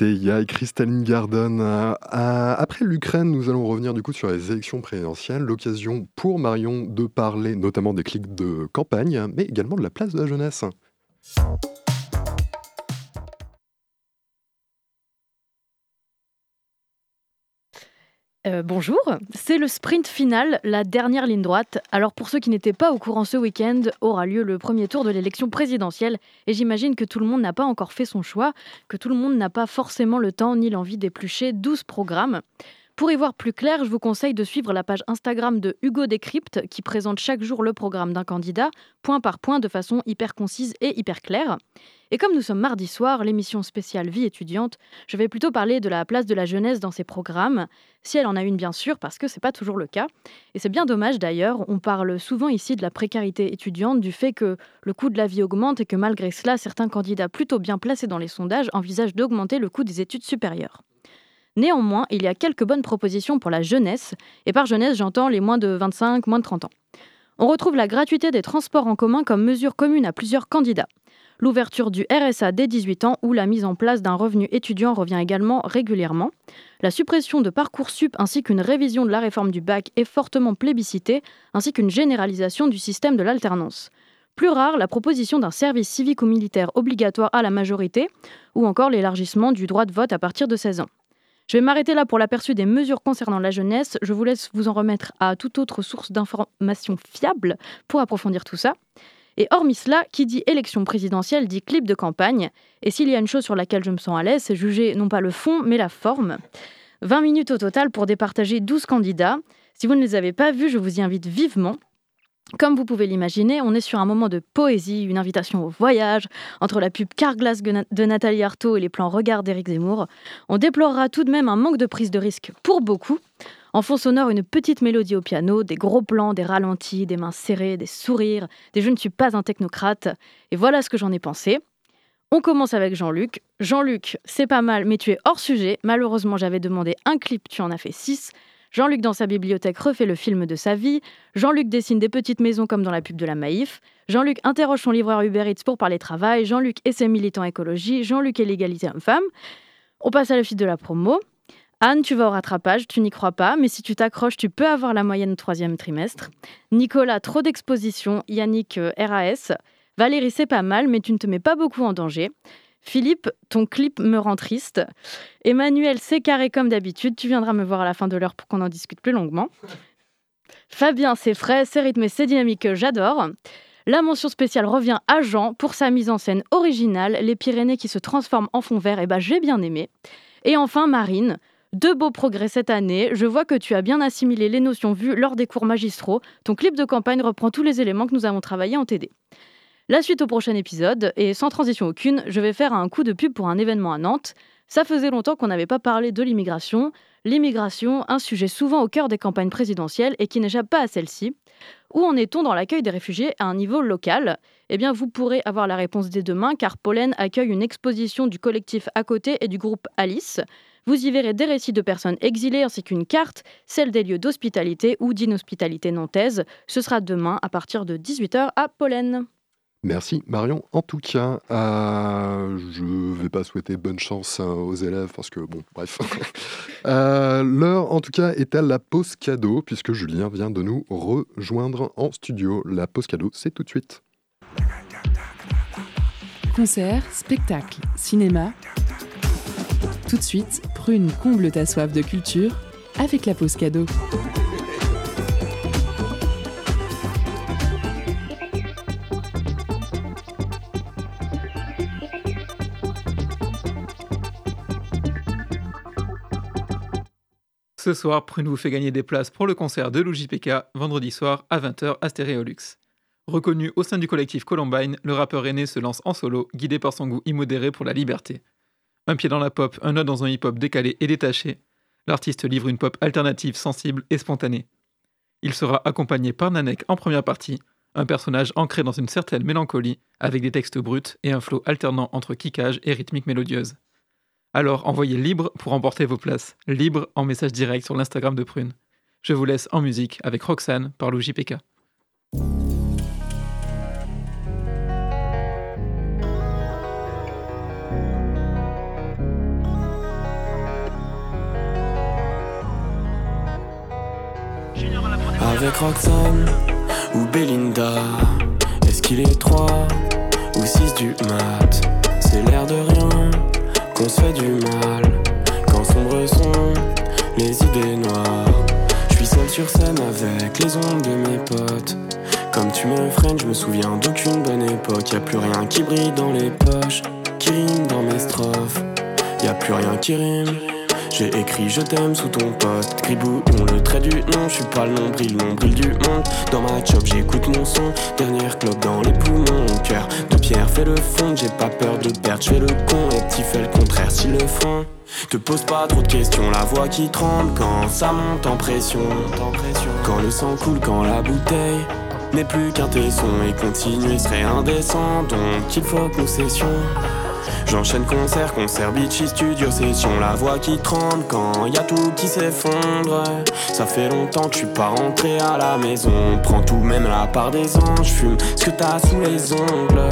C'était Yai Kristen Garden. Euh, après l'Ukraine, nous allons revenir du coup sur les élections présidentielles. L'occasion pour Marion de parler notamment des clics de campagne, mais également de la place de la jeunesse. Euh, bonjour, c'est le sprint final, la dernière ligne droite. Alors pour ceux qui n'étaient pas au courant ce week-end, aura lieu le premier tour de l'élection présidentielle et j'imagine que tout le monde n'a pas encore fait son choix, que tout le monde n'a pas forcément le temps ni l'envie d'éplucher 12 programmes. Pour y voir plus clair, je vous conseille de suivre la page Instagram de Hugo Décrypte qui présente chaque jour le programme d'un candidat, point par point, de façon hyper concise et hyper claire. Et comme nous sommes mardi soir, l'émission spéciale Vie étudiante, je vais plutôt parler de la place de la jeunesse dans ces programmes, si elle en a une bien sûr, parce que c'est pas toujours le cas. Et c'est bien dommage d'ailleurs, on parle souvent ici de la précarité étudiante, du fait que le coût de la vie augmente et que malgré cela, certains candidats plutôt bien placés dans les sondages envisagent d'augmenter le coût des études supérieures. Néanmoins, il y a quelques bonnes propositions pour la jeunesse, et par jeunesse j'entends les moins de 25, moins de 30 ans. On retrouve la gratuité des transports en commun comme mesure commune à plusieurs candidats. L'ouverture du RSA dès 18 ans ou la mise en place d'un revenu étudiant revient également régulièrement. La suppression de Parcoursup ainsi qu'une révision de la réforme du bac est fortement plébiscitée, ainsi qu'une généralisation du système de l'alternance. Plus rare, la proposition d'un service civique ou militaire obligatoire à la majorité, ou encore l'élargissement du droit de vote à partir de 16 ans. Je vais m'arrêter là pour l'aperçu des mesures concernant la jeunesse. Je vous laisse vous en remettre à toute autre source d'informations fiables pour approfondir tout ça. Et hormis cela, qui dit élection présidentielle dit clip de campagne. Et s'il y a une chose sur laquelle je me sens à l'aise, c'est juger non pas le fond, mais la forme. 20 minutes au total pour départager 12 candidats. Si vous ne les avez pas vus, je vous y invite vivement. Comme vous pouvez l'imaginer, on est sur un moment de poésie, une invitation au voyage, entre la pub Carglass de Nathalie Arthaud et les plans Regard d'Éric Zemmour. On déplorera tout de même un manque de prise de risque pour beaucoup. En fond sonore, une petite mélodie au piano, des gros plans, des ralentis, des mains serrées, des sourires, des je ne suis pas un technocrate. Et voilà ce que j'en ai pensé. On commence avec Jean-Luc. Jean-Luc, c'est pas mal, mais tu es hors sujet. Malheureusement, j'avais demandé un clip, tu en as fait six. Jean-Luc, dans sa bibliothèque, refait le film de sa vie. Jean-Luc dessine des petites maisons comme dans la pub de la Maïf. Jean-Luc interroge son livreur Uber Eats pour parler travail. Jean-Luc et ses militants écologie. Jean-Luc est l'égalité homme-femme. On passe à la suite de la promo. Anne, tu vas au rattrapage, tu n'y crois pas, mais si tu t'accroches, tu peux avoir la moyenne troisième trimestre. Nicolas, trop d'exposition. Yannick, euh, RAS. Valérie, c'est pas mal, mais tu ne te mets pas beaucoup en danger. Philippe, ton clip me rend triste. Emmanuel, c'est carré comme d'habitude. Tu viendras me voir à la fin de l'heure pour qu'on en discute plus longuement. Fabien, c'est frais, c'est rythmé, c'est dynamique, j'adore. La mention spéciale revient à Jean pour sa mise en scène originale, les Pyrénées qui se transforment en fond vert, eh ben, j'ai bien aimé. Et enfin Marine, De beaux progrès cette année. Je vois que tu as bien assimilé les notions vues lors des cours magistraux. Ton clip de campagne reprend tous les éléments que nous avons travaillés en TD. La suite au prochain épisode, et sans transition aucune, je vais faire un coup de pub pour un événement à Nantes. Ça faisait longtemps qu'on n'avait pas parlé de l'immigration. L'immigration, un sujet souvent au cœur des campagnes présidentielles et qui n'échappe pas à celle-ci. Où en est-on dans l'accueil des réfugiés à un niveau local? Eh bien, vous pourrez avoir la réponse dès demain car Pollen accueille une exposition du collectif À côté et du groupe Alice. Vous y verrez des récits de personnes exilées ainsi qu'une carte, celle des lieux d'hospitalité ou d'inhospitalité nantaise. Ce sera demain à partir de 18h à Pollen. Merci Marion. En tout cas, euh, je ne vais pas souhaiter bonne chance hein, aux élèves parce que, bon, bref. Euh, l'heure, en tout cas, est à la pause cadeau puisque Julien vient de nous rejoindre en studio. La pause cadeau, c'est tout de suite. Concert, spectacle, cinéma. Tout de suite, Prune comble ta soif de culture avec la pause cadeau. Ce soir, Prune vous fait gagner des places pour le concert de l'UJPK vendredi soir à 20h à Stéréolux. Reconnu au sein du collectif Columbine, le rappeur aîné se lance en solo, guidé par son goût immodéré pour la liberté. Un pied dans la pop, un autre dans un hip-hop décalé et détaché, l'artiste livre une pop alternative sensible et spontanée. Il sera accompagné par Nanek en première partie, un personnage ancré dans une certaine mélancolie, avec des textes bruts et un flow alternant entre kickage et rythmique mélodieuse. Alors envoyez libre pour emporter vos places. Libre en message direct sur l'Instagram de Prune. Je vous laisse en musique avec Roxane par l'OJPK. Avec Roxane ou Belinda, est-ce qu'il est 3 ou 6 du mat? C'est l'air de rien qu'on se fait du mal quand sombre sont les idées noires. Je suis seul sur scène avec les ondes de mes potes. Comme tu me freines, je me souviens d'aucune bonne époque. Y a plus rien qui brille dans les poches, qui rime dans mes strophes. Y a plus rien qui rime. J'ai écrit je t'aime sous ton poste. Gribou, on le trait du nom. Je suis pas le nombril, nombril du monde. Dans ma job, j'écoute mon son. Dernière clope dans les poumons. Mon cœur de pierre fait le fond. J'ai pas peur de perdre, je fais le con. Et petit fait le contraire s'ils le font. Te pose pas trop de questions, la voix qui tremble quand ça monte en pression. Quand le sang coule, quand la bouteille n'est plus qu'un tesson et continuer serait indécent. Donc il faut cessions. J'enchaîne concert, concert, beachy, studio, session, la voix qui tremble quand y a tout qui s'effondre. Ça fait longtemps que je suis pas rentré à la maison. Prends tout, même la part des anges, fume ce que t'as sous les ongles.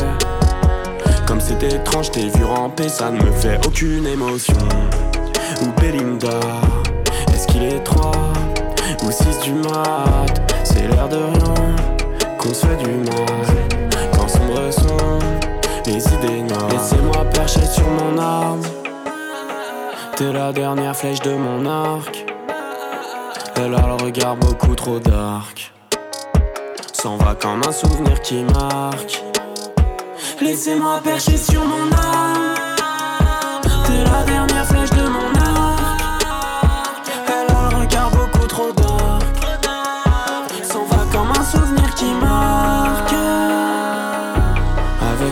Comme c'est étrange, t'es vu ramper, ça ne me fait aucune émotion. Ou Belinda, est-ce qu'il est 3 ou 6 du mat? C'est l'air de rien qu'on se fait du mal. Laissez-moi percher sur mon arme. T'es la dernière flèche de mon arc. Elle a le regard beaucoup trop dark. S'en va comme un souvenir qui marque. Laissez-moi percher sur mon arme. T'es la dernière flèche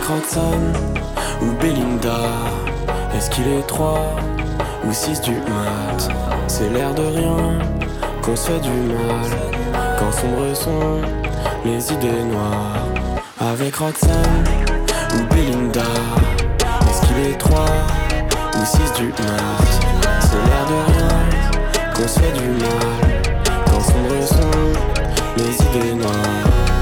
Avec Roxane ou Belinda, est-ce qu'il est 3 ou 6 du mat? C'est l'air de rien qu'on se fait du mal. Quand sombre sont les idées noires. Avec Roxane ou Belinda, est-ce qu'il est 3 ou 6 du mat? C'est l'air de rien qu'on se fait du mal. Quand sombre sont les idées noires.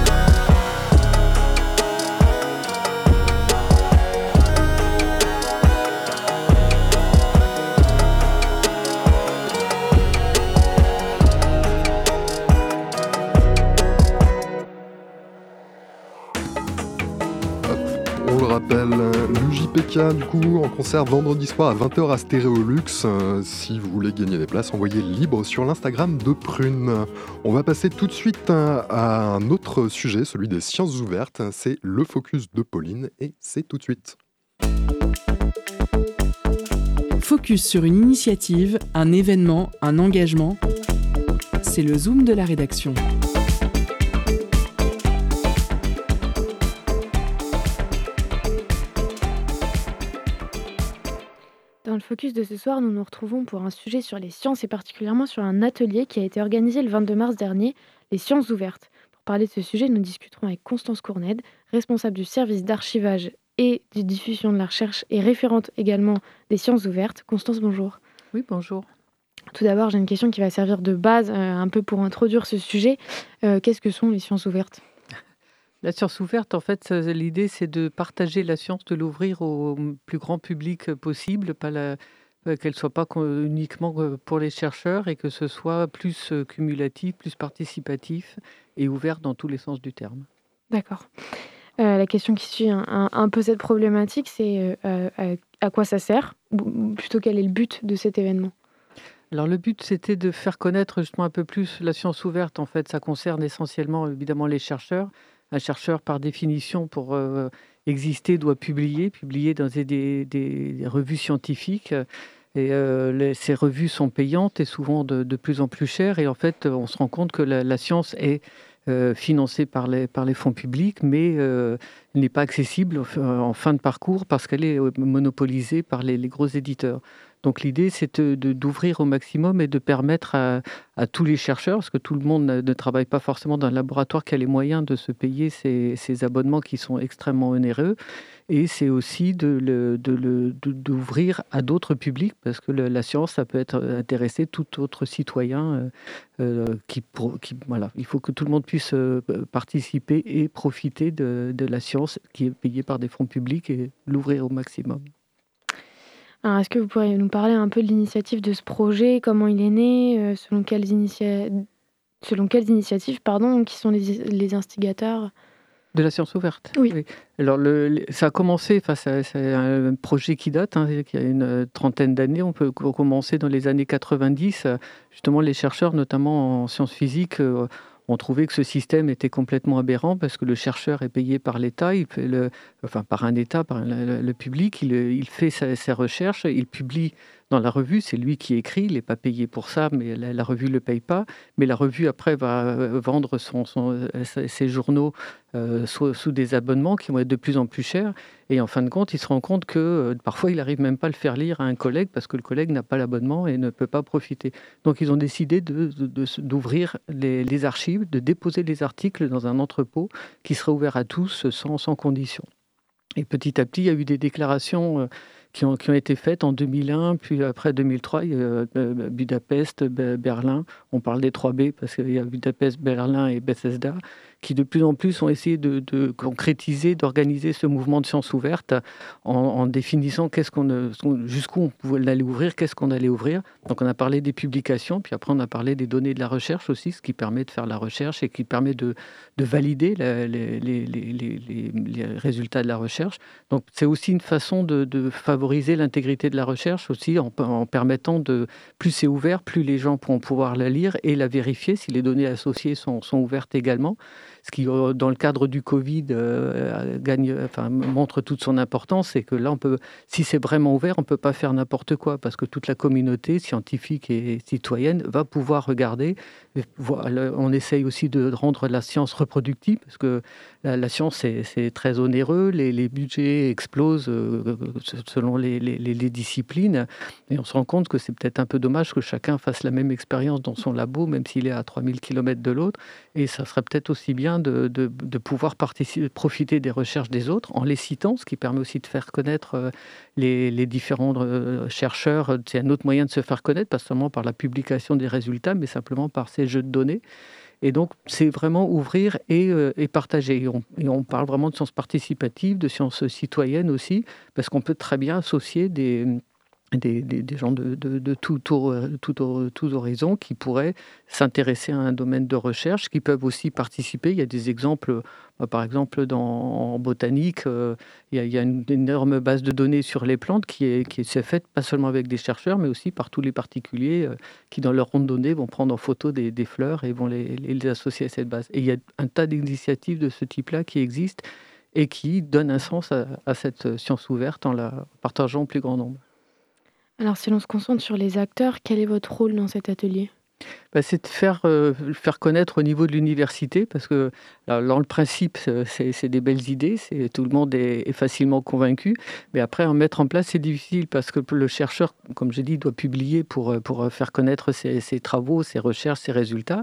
Du coup en concert vendredi soir à 20h à Stéréolux. Euh, si vous voulez gagner des places, envoyez libre sur l'Instagram de Prune. On va passer tout de suite à, à un autre sujet, celui des sciences ouvertes. C'est le focus de Pauline et c'est tout de suite. Focus sur une initiative, un événement, un engagement. C'est le zoom de la rédaction. Dans le focus de ce soir, nous nous retrouvons pour un sujet sur les sciences et particulièrement sur un atelier qui a été organisé le 22 mars dernier, les sciences ouvertes. Pour parler de ce sujet, nous discuterons avec Constance Courned, responsable du service d'archivage et de diffusion de la recherche et référente également des sciences ouvertes. Constance, bonjour. Oui, bonjour. Tout d'abord, j'ai une question qui va servir de base euh, un peu pour introduire ce sujet. Euh, Qu'est-ce que sont les sciences ouvertes? La science ouverte, en fait, euh, l'idée, c'est de partager la science, de l'ouvrir au plus grand public possible, pas la- euh, qu'elle soit pas uniquement euh, pour les chercheurs et que ce soit plus euh, cumulatif, plus participatif et ouvert dans tous les sens du terme. D'accord. Euh, la question qui suit un, un- un peu cette problématique, c'est euh, euh, à, à quoi ça sert ou plutôt quel est le but de cet événement? Alors le but, c'était de faire connaître justement un peu plus la science ouverte. En fait, ça concerne essentiellement évidemment les chercheurs. Un chercheur, par définition, pour euh, exister, doit publier, publier dans des, revues scientifiques. Et euh, ces revues sont payantes et souvent de, plus en plus chères. Et en fait, on se rend compte que la, science est euh, financée par les, fonds publics, mais n'est pas accessible en fin de parcours parce qu'elle est monopolisée par les gros éditeurs. Donc l'idée, c'est de- d'ouvrir au maximum et de permettre à, tous les chercheurs, parce que tout le monde ne, ne travaille pas forcément dans un laboratoire qui a les moyens de se payer ces, abonnements qui sont extrêmement onéreux. Et c'est aussi le- de d'ouvrir à d'autres publics, parce que la science, ça peut être intéresser tout autre citoyen. euh, euh, qui, voilà, il faut que tout le monde puisse euh, participer et profiter de, de la science qui est payée par des fonds publics et l'ouvrir au maximum. Alors, est-ce que vous pourriez nous parler un peu de l'initiative de ce projet, comment il est né, euh, selon quelles, initia- selon quelles initiatives, pardon, qui sont les, les instigateurs? De la science ouverte? Oui. Alors, le- ça a commencé, enfin, c'est un projet qui date, hein, qui a une euh, trentaine d'années. On peut co- commencer dans les années 90. euh, Justement, les chercheurs, notamment en sciences physiques, ont trouvé que ce système était complètement aberrant parce que le chercheur est payé par l'État, enfin par un État, par le, public, il, il fait sa- ses recherches, il publie dans la revue, c'est lui qui écrit, il n'est pas payé pour ça, mais la, revue ne le paye pas. Mais la revue, après, va euh, vendre euh, ses journaux euh, sous, des abonnements qui vont être de plus en plus chers. Et en fin de compte, il se rend compte que parfois, il n'arrive même pas à le faire lire à un collègue parce que le collègue n'a pas l'abonnement et ne peut pas profiter. Donc, ils ont décidé d'ouvrir les, archives, de déposer les articles dans un entrepôt qui sera ouvert à tous sans, sans condition. Et petit à petit, il y a eu des déclarations qui ont, été faites en 2001, puis après 2003, il y a euh, Budapest, Be- Berlin. On parle des 3 B parce qu'il y a Budapest, Berlin et Bethesda, qui de plus en plus ont essayé de, concrétiser, d'organiser ce mouvement de science ouverte en, définissant euh, jusqu'où on pouvait aller ouvrir, qu'est-ce qu'on allait ouvrir. Donc on a parlé des publications, puis après on a parlé des données de la recherche aussi, ce qui permet de faire la recherche et qui permet de, de valider les résultats de la recherche. Donc c'est aussi une façon de, de favoriser l'intégrité de la recherche aussi en, permettant de plus c'est ouvert, plus les gens pourront pouvoir la lire et la vérifier si les données associées sont, sont ouvertes également. Ce qui, euh, dans le cadre du Covid, euh, gagne, enfin, montre toute son importance, c'est que là, on peut, si c'est vraiment ouvert, on ne peut pas faire n'importe quoi parce que toute la communauté scientifique et citoyenne va pouvoir regarder. On essaye aussi de rendre la science reproductive parce que la, science, c'est très onéreux, les, budgets explosent euh, selon les, disciplines, et on se rend compte que c'est peut-être un peu dommage que chacun fasse la même expérience dans son labo, même s'il est à 3000 km de l'autre, et ça serait peut-être aussi bien de, pouvoir profiter des recherches des autres en les citant, ce qui permet aussi de faire connaître euh, les, les différents euh, chercheurs. C'est un autre moyen de se faire connaître, pas seulement par la publication des résultats, mais simplement par ces jeux de données. Et donc, c'est vraiment ouvrir et, euh, et partager. Et on, et on parle vraiment de sciences participatives, de sciences citoyennes aussi, parce qu'on peut très bien associer des, des, gens de, de, de horizons qui pourraient s'intéresser à un domaine de recherche, qui peuvent aussi participer. Il y a des exemples, euh, par exemple, en botanique, euh, il, y a, une énorme base de données sur les plantes qui est, faite pas seulement avec des chercheurs, mais aussi par tous les particuliers euh, qui, dans leur ronde de données, vont prendre en photo des, fleurs et vont les, associer à cette base. Et il y a un tas d'initiatives de ce type-là qui existent et qui donnent un sens à cette science ouverte en la partageant au plus grand nombre. Alors, si l'on se concentre sur les acteurs, quel est votre rôle dans cet atelier? Bah, c'est de faire, euh, faire connaître au niveau de l'université, parce que dans le principe, c'est des belles idées, tout le monde est, facilement convaincu, mais après, en mettre en place, c'est difficile, parce que le chercheur, comme j'ai dit, doit publier pour, pour faire connaître ses travaux, ses recherches, ses résultats.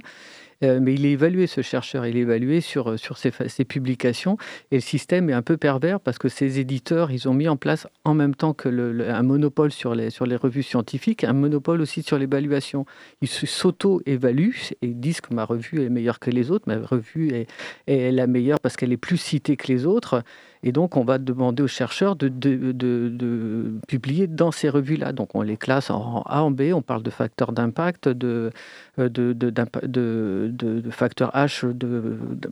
Euh, mais il est évalué, ce chercheur, il est évalué sur, euh, sur ses, publications. Et le système est un peu pervers parce que ces éditeurs, ils ont mis en place en même temps que un monopole sur les, sur les revues scientifiques, un monopole aussi sur l'évaluation. Ils s'auto-évaluent et disent que ma revue est meilleure que les autres, ma revue est la meilleure parce qu'elle est plus citée que les autres. Et donc, on va demander aux chercheurs de, publier dans ces revues-là. Donc, on les classe en A, en B, on parle de facteurs d'impact, de, de, facteurs H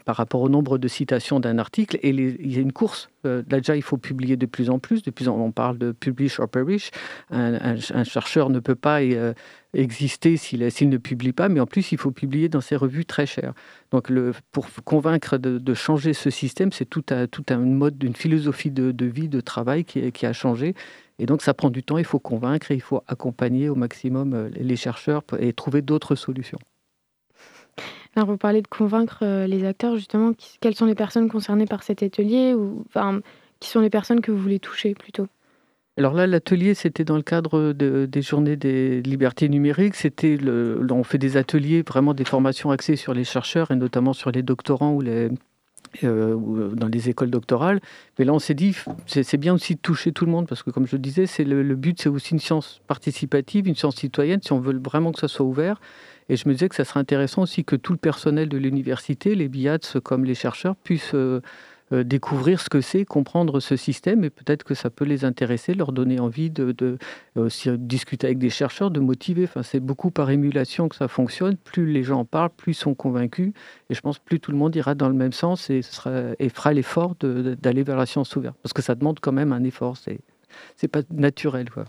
par rapport au nombre de citations d'un article. Et il y a une course. Euh, là, déjà, il faut publier de plus en plus. De plus en, on parle de publish or perish. Un, chercheur ne peut pas euh, exister s'il ne publie pas, mais en plus, il faut publier dans ces revues très chères. Donc, le, pour convaincre de, changer ce système, c'est tout tout un mode, une philosophie de, vie, de travail qui, qui, a changé. Et donc, ça prend du temps, il faut convaincre et il faut accompagner au maximum euh, les chercheurs et trouver d'autres solutions. Alors, vous parlez de convaincre euh, les acteurs, justement. Quelles sont les personnes concernées par cet atelier ou enfin, qui sont les personnes que vous voulez toucher plutôt? Alors là, l'atelier, c'était dans le cadre des journées des libertés numériques. C'était le, on fait des ateliers, vraiment des formations axées sur les chercheurs et notamment sur les doctorants ou les, euh, euh, dans les écoles doctorales. Mais là, on s'est dit, c'est bien aussi de toucher tout le monde, parce que comme je le disais, c'est le, but, c'est aussi une science participative, une science citoyenne, si on veut vraiment que ça soit ouvert. Et je me disais que ça serait intéressant aussi que tout le personnel de l'université, les BIATS comme les chercheurs, puissent euh, découvrir ce que c'est, comprendre ce système, et peut-être que ça peut les intéresser, leur donner envie de, aussi discuter avec des chercheurs, de motiver. Enfin, c'est beaucoup par émulation que ça fonctionne. Plus les gens en parlent, plus ils sont convaincus. Et je pense plus tout le monde ira dans le même sens et, fera l'effort d'aller vers la science ouverte. Parce que ça demande quand même un effort. C'est, c'est pas naturel. Quoi.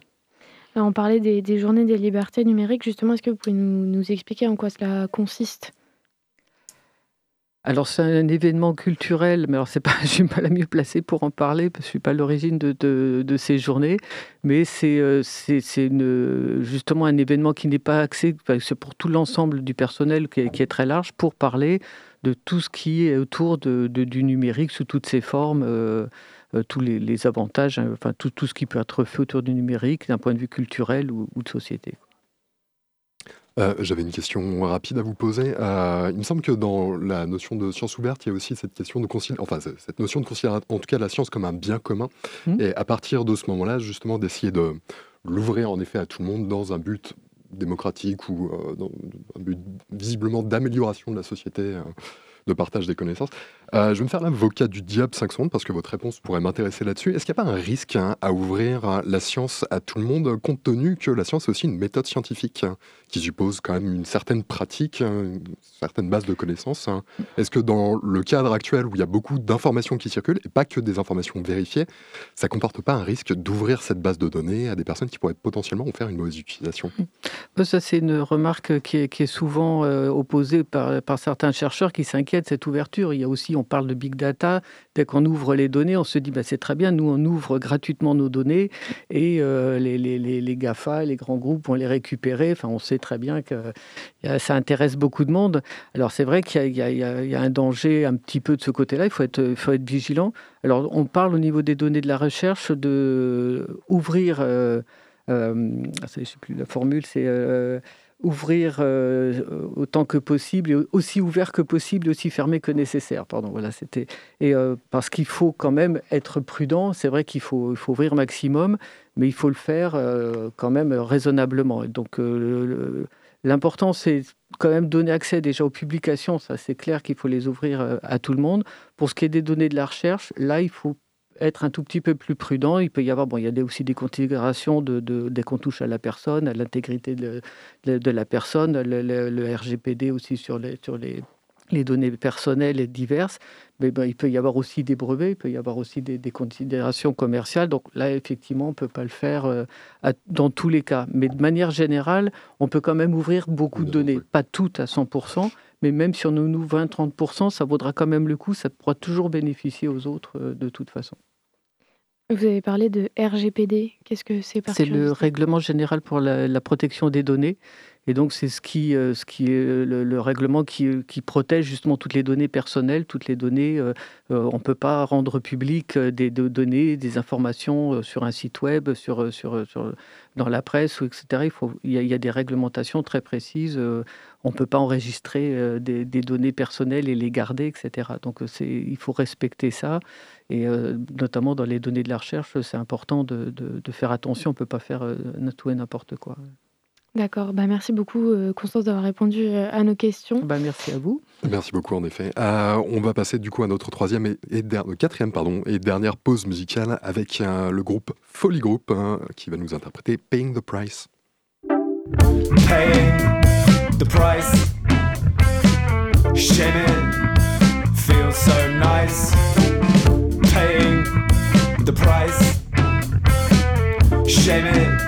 on parlait des, journées des libertés numériques. Justement, est-ce que vous pouvez nous, nous expliquer en quoi cela consiste? Alors c'est un événement culturel, mais alors c'est pas, je suis pas la mieux placée pour en parler parce que je suis pas l'origine de, ces journées, mais c'est euh, justement un événement qui n'est pas axé, c'est pour tout l'ensemble du personnel qui est, très large pour parler de tout ce qui est autour du numérique sous toutes ses formes. Euh, euh, tous les, avantages, hein, enfin tout, ce qui peut être fait autour du numérique d'un point de vue culturel ou de société. Euh, j'avais une question rapide à vous poser. Euh, il me semble que dans la notion de science ouverte, il y a aussi cette question de considérer, enfin cette notion de considérer en tout cas la science comme un bien commun. Mmh. Et à partir de ce moment-là, justement, d'essayer de l'ouvrir en effet à tout le monde dans un but démocratique ou euh, dans un but visiblement d'amélioration de la société de partage des connaissances. Euh, je vais me faire l'avocat du diable 5 secondes parce que votre réponse pourrait m'intéresser là-dessus. Est-ce qu'il n'y a pas un risque hein, à ouvrir la science à tout le monde, compte tenu que la science est aussi une méthode scientifique hein, qui suppose quand même une certaine pratique, hein, une certaine base de connaissances Est-ce que dans le cadre actuel où il y a beaucoup d'informations qui circulent, et pas que des informations vérifiées, ça comporte pas un risque d'ouvrir cette base de données à des personnes qui pourraient potentiellement en faire une mauvaise utilisation? Bah, Ça, c'est une remarque qui est, souvent euh, opposée par, par certains chercheurs qui s'inquiètent de cette ouverture. Il y a aussi on parle de big data. Dès qu'on ouvre les données, on se dit bah, c'est très bien, nous on ouvre gratuitement nos données et euh, les, GAFA, les grands groupes vont les récupérer. Enfin, on sait très bien que ça intéresse beaucoup de monde. Alors c'est vrai qu'il y, a un danger un petit peu de ce côté-là, il faut être, faut être vigilant. Alors on parle au niveau des données de la recherche de ouvrir, euh, euh, je ne sais plus la formule, c'est ouvrir euh, autant que possible, aussi ouvert que possible, aussi fermé que nécessaire. Pardon, voilà. Et euh, parce qu'il faut quand même être prudent. C'est vrai qu'il faut, ouvrir maximum, mais il faut le faire euh, quand même raisonnablement. donc l'important, c'est quand même donner accès déjà aux publications. Ça, c'est clair qu'il faut les ouvrir à tout le monde. Pour ce qui est des données de la recherche, là, il faut être un tout petit peu plus prudent. Il peut y avoir, bon, il y a aussi des considérations dès qu'on touche à la personne, à l'intégrité de, la personne, le, RGPD aussi sur les, sur les, les données personnelles et diverses. Mais ben, il peut y avoir aussi des brevets, il peut y avoir aussi des, considérations commerciales. Donc là, effectivement, on ne peut pas le faire euh, dans tous les cas. Mais de manière générale, on peut quand même ouvrir beaucoup de données. Pas toutes à 100%, mais même si on nous 20-30%, ça vaudra quand même le coup. Ça pourra toujours bénéficier aux autres euh, de toute façon. Vous avez parlé de RGPD. Qu'est-ce que c'est par C'est le règlement général pour la, la protection des données. Et donc, c'est ce qui, euh, ce qui est le, le règlement qui, euh, qui protège justement toutes les données personnelles, toutes les données. euh, euh, on ne peut pas rendre public euh, des, de- données, des informations euh, sur un site web, sur, euh, sur, euh, sur- dans la presse, etc. Il, faut, il, y a, il y a des réglementations très précises. euh, on ne peut pas enregistrer euh, des, des données personnelles et les garder, etc. Donc, euh, il faut respecter ça. Et euh, notamment dans les données de la recherche, c'est important de, de- de faire attention. On ne peut pas faire euh, tout et n'importe quoi. D'accord, bah merci beaucoup euh, Constance d'avoir répondu à nos questions. Bah, merci à vous. Merci beaucoup, en effet. Euh, on va passer du coup à notre troisième et, et der- quatrième pardon, et dernière pause musicale avec euh, le groupe Folly Group hein, qui va nous interpréter Paying the Price. paying the price. Feels so nice. Shaming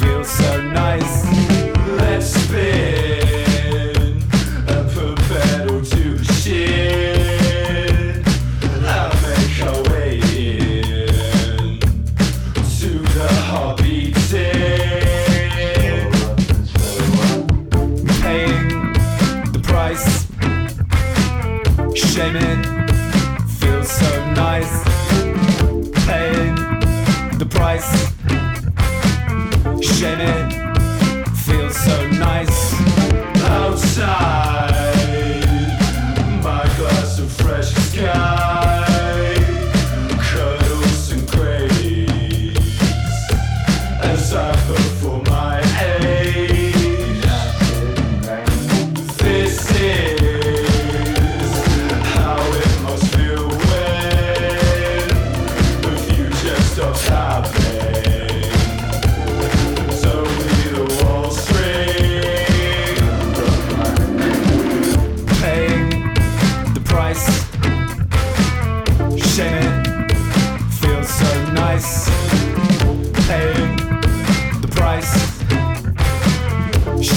feels so nice. Let's spin put pedal to shit. And make our way in to the beating. paying the price. Shaming feels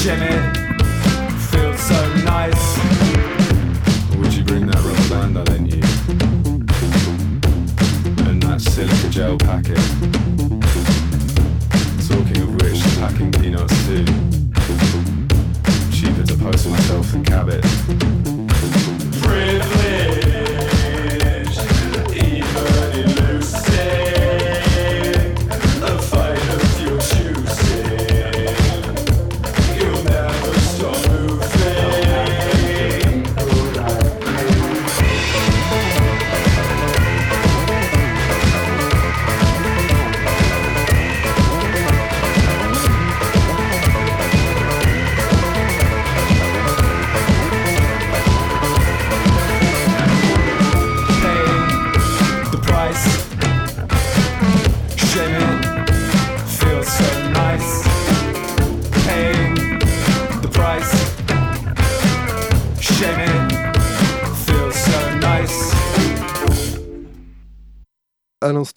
Shaming feels so nice. Would you bring that rubber band I lent you? And that silica gel packet? Talking of which, packing peanuts too. Cheaper to post myself than Cabot.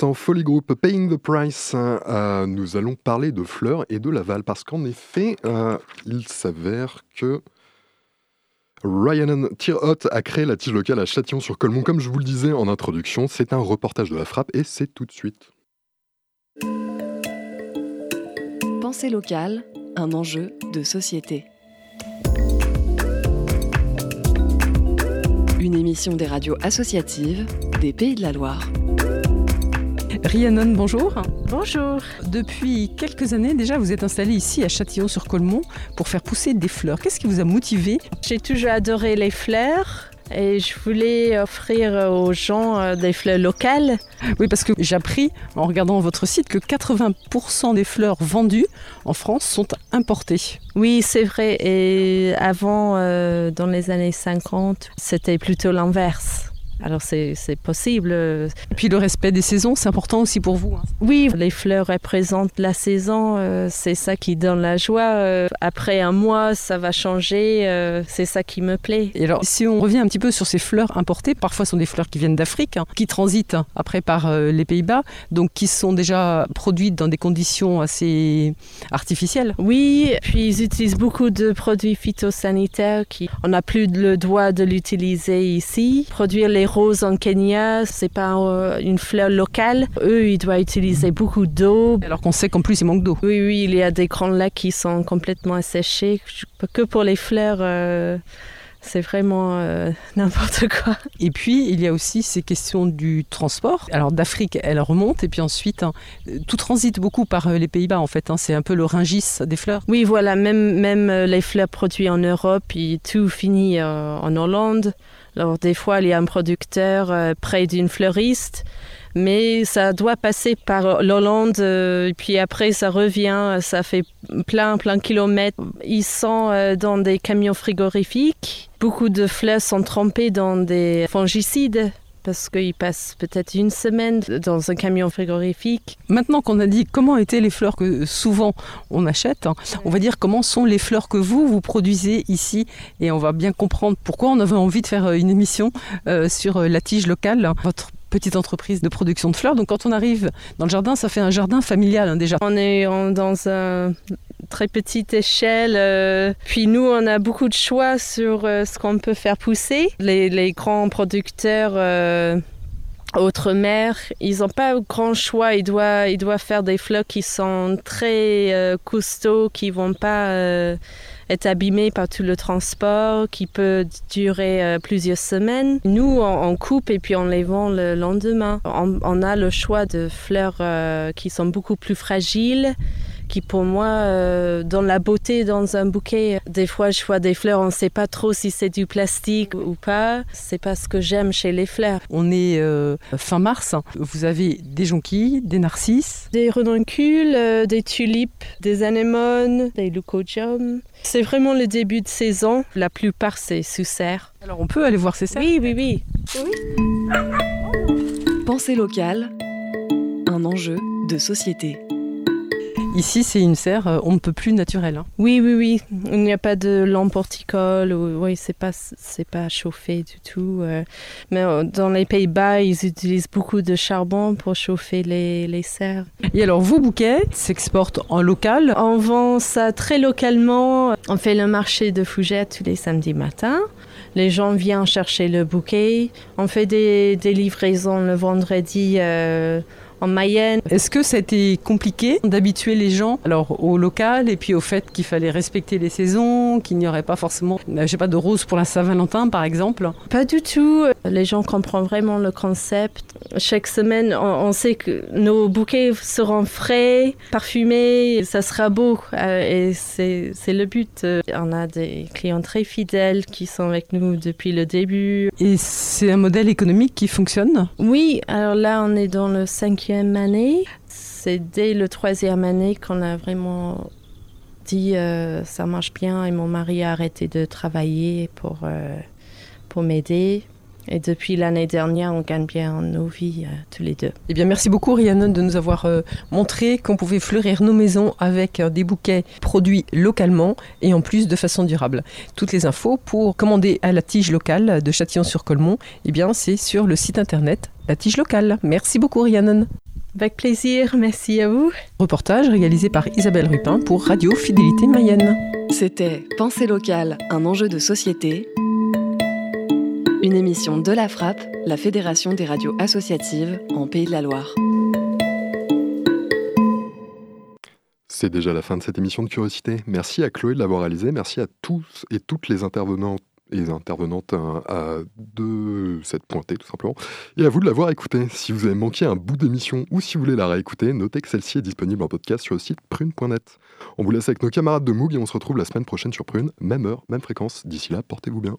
L'instant, Folly Group Paying the Price, euh, nous allons parler de fleurs et de Laval parce qu'en effet, euh, il s'avère que Ryan Tirhot a créé la tige locale à Châtillon-sur-Colmont. Comme je vous le disais en introduction, c'est un reportage de la frappe et c'est tout de suite. Pensée locale, un enjeu de société. Une émission des radios associatives des Pays de la Loire. Rhiannon, bonjour. Bonjour. Depuis quelques années déjà, vous êtes installée ici à Châtillon-sur-Colmont pour faire pousser des fleurs. Qu'est-ce qui vous a motivé J'ai toujours adoré les fleurs et je voulais offrir aux gens euh, des fleurs locales. Oui, parce que j'ai appris en regardant votre site que 80% des fleurs vendues en France sont importées. Oui, c'est vrai. Et avant, euh, dans les années 50, c'était plutôt l'inverse. Alors c'est possible. Et puis le respect des saisons, c'est important aussi pour vous. hein. Oui, les fleurs représentent la saison, euh, c'est ça qui donne la joie. Euh, après un mois, ça va changer, euh, c'est ça qui me plaît. Et alors, si on revient un petit peu sur ces fleurs importées, parfois ce sont des fleurs qui viennent d'Afrique, hein, qui transitent hein, après par euh, les Pays-Bas, donc qui sont déjà produites dans des conditions assez artificielles. Oui, puis ils utilisent beaucoup de produits phytosanitaires qui on n'a plus le droit de l'utiliser ici. Produire les roses en Kenya, c'est pas euh, une fleur locale. Eux, ils doivent utiliser beaucoup d'eau. Alors qu'on sait qu'en plus, il manque d'eau. Oui, oui, il y a des grands lacs qui sont complètement asséchés. Que pour les fleurs, euh, c'est vraiment euh, n'importe quoi. Et puis, il y a aussi ces questions du transport. Alors, d'Afrique, elle remonte, et puis ensuite, hein, tout transite beaucoup par euh, les Pays-Bas, en fait. hein. C'est un peu le ringis des fleurs. Oui, voilà, même, même les fleurs produites en Europe, et tout finit en Hollande. Alors, des fois, il y a un producteur euh, près d'une fleuriste, mais ça doit passer par l'Hollande, euh, puis après, ça revient, ça fait plein, plein de kilomètres. Ils sont euh, dans des camions frigorifiques. Beaucoup de fleurs sont trempées dans des fongicides. Parce qu'ils passent peut-être une semaine dans un camion frigorifique. Maintenant qu'on a dit comment étaient les fleurs que souvent on achète, hein, on va dire comment sont les fleurs que vous, vous produisez ici. Et on va bien comprendre pourquoi on avait envie de faire euh, une émission euh, sur euh, la tige locale, hein, votre petite entreprise de production de fleurs. Donc quand on arrive dans le jardin, ça fait un jardin familial hein, déjà. On est dans un très petite échelle. euh, puis nous, on a beaucoup de choix sur euh, ce qu'on peut faire pousser. Les, grands producteurs euh, outre-mer, ils n'ont pas grand choix. Ils doivent, ils doivent faire des fleurs qui sont très euh, costauds, qui vont pas euh, être abîmés par tout le transport, qui peut durer plusieurs semaines. Nous, on, coupe et puis on les vend le lendemain. On, a le choix de fleurs qui sont beaucoup plus fragiles qui pour moi euh, donnent la beauté dans un bouquet. Des fois, je vois des fleurs, on ne sait pas trop si c'est du plastique ou pas. C'est pas ce que j'aime chez les fleurs. On est euh, fin mars, vous avez des jonquilles, des narcisses. Des redoncules, euh, des tulipes, des anémones, des leucodiums. C'est vraiment le début de saison. La plupart, c'est sous serre. Alors on peut aller voir ces serres Oui, oui, oui. Pensée locale, un enjeu de société. Ici, c'est une serre, euh, on ne peut plus naturelle. hein. Oui, oui, oui. Il n'y a pas de lampe horticole. Ou, oui, c'est pas, c'est pas chauffé du tout. euh. Mais euh, dans les Pays-Bas, ils utilisent beaucoup de charbon pour chauffer les, les serres. Et alors, vos bouquets s'exportent en local? On vend ça très localement. On fait le marché de Fougères tous les samedis matins. Les gens viennent chercher le bouquet. On fait des, des livraisons le vendredi euh, en Mayenne. Est-ce que ça a été compliqué d'habituer les gens alors au local et puis au fait qu'il fallait respecter les saisons, qu'il n'y aurait pas forcément, euh, je sais pas, de roses pour la Saint-Valentin par exemple? Pas du tout. Les gens comprennent vraiment le concept. Chaque semaine, on, on sait que nos bouquets seront frais, parfumés, ça sera beau. Euh, et c'est c'est le but. Euh, On a des clients très fidèles qui sont avec nous depuis le début. Et c'est un modèle économique qui fonctionne? Oui, alors là, on est dans le cinquième année. C'est dès le troisième année qu'on a vraiment dit euh, ça marche bien et mon mari a arrêté de travailler pour, euh, pour m'aider. Et depuis l'année dernière, on gagne bien nos vies euh, tous les deux. Eh bien, merci beaucoup Rhiannon de nous avoir euh, montré qu'on pouvait fleurir nos maisons avec euh, des bouquets produits localement et en plus de façon durable. Toutes les infos pour commander à la tige locale de Châtillon-sur-Colmont, eh bien, c'est sur le site internet La Tige Locale. Merci beaucoup Rhiannon. Avec plaisir, merci à vous. Reportage réalisé par Isabelle Rupin pour Radio Fidélité Mayenne. C'était Pensée locale, un enjeu de société. Une émission de la Frappe, la Fédération des radios associatives en Pays de la Loire. C'est déjà la fin de cette émission de Curiosité. Merci à Chloé de l'avoir réalisée. Merci à tous et toutes les intervenants et intervenantes hein, de cette pointée, tout simplement. Et à vous de l'avoir écoutée. Si vous avez manqué un bout d'émission ou si vous voulez la réécouter, notez que celle-ci est disponible en podcast sur le site prune.net. On vous laisse avec nos camarades de Moog et on se retrouve la semaine prochaine sur Prune, même heure, même fréquence. D'ici là, portez-vous bien.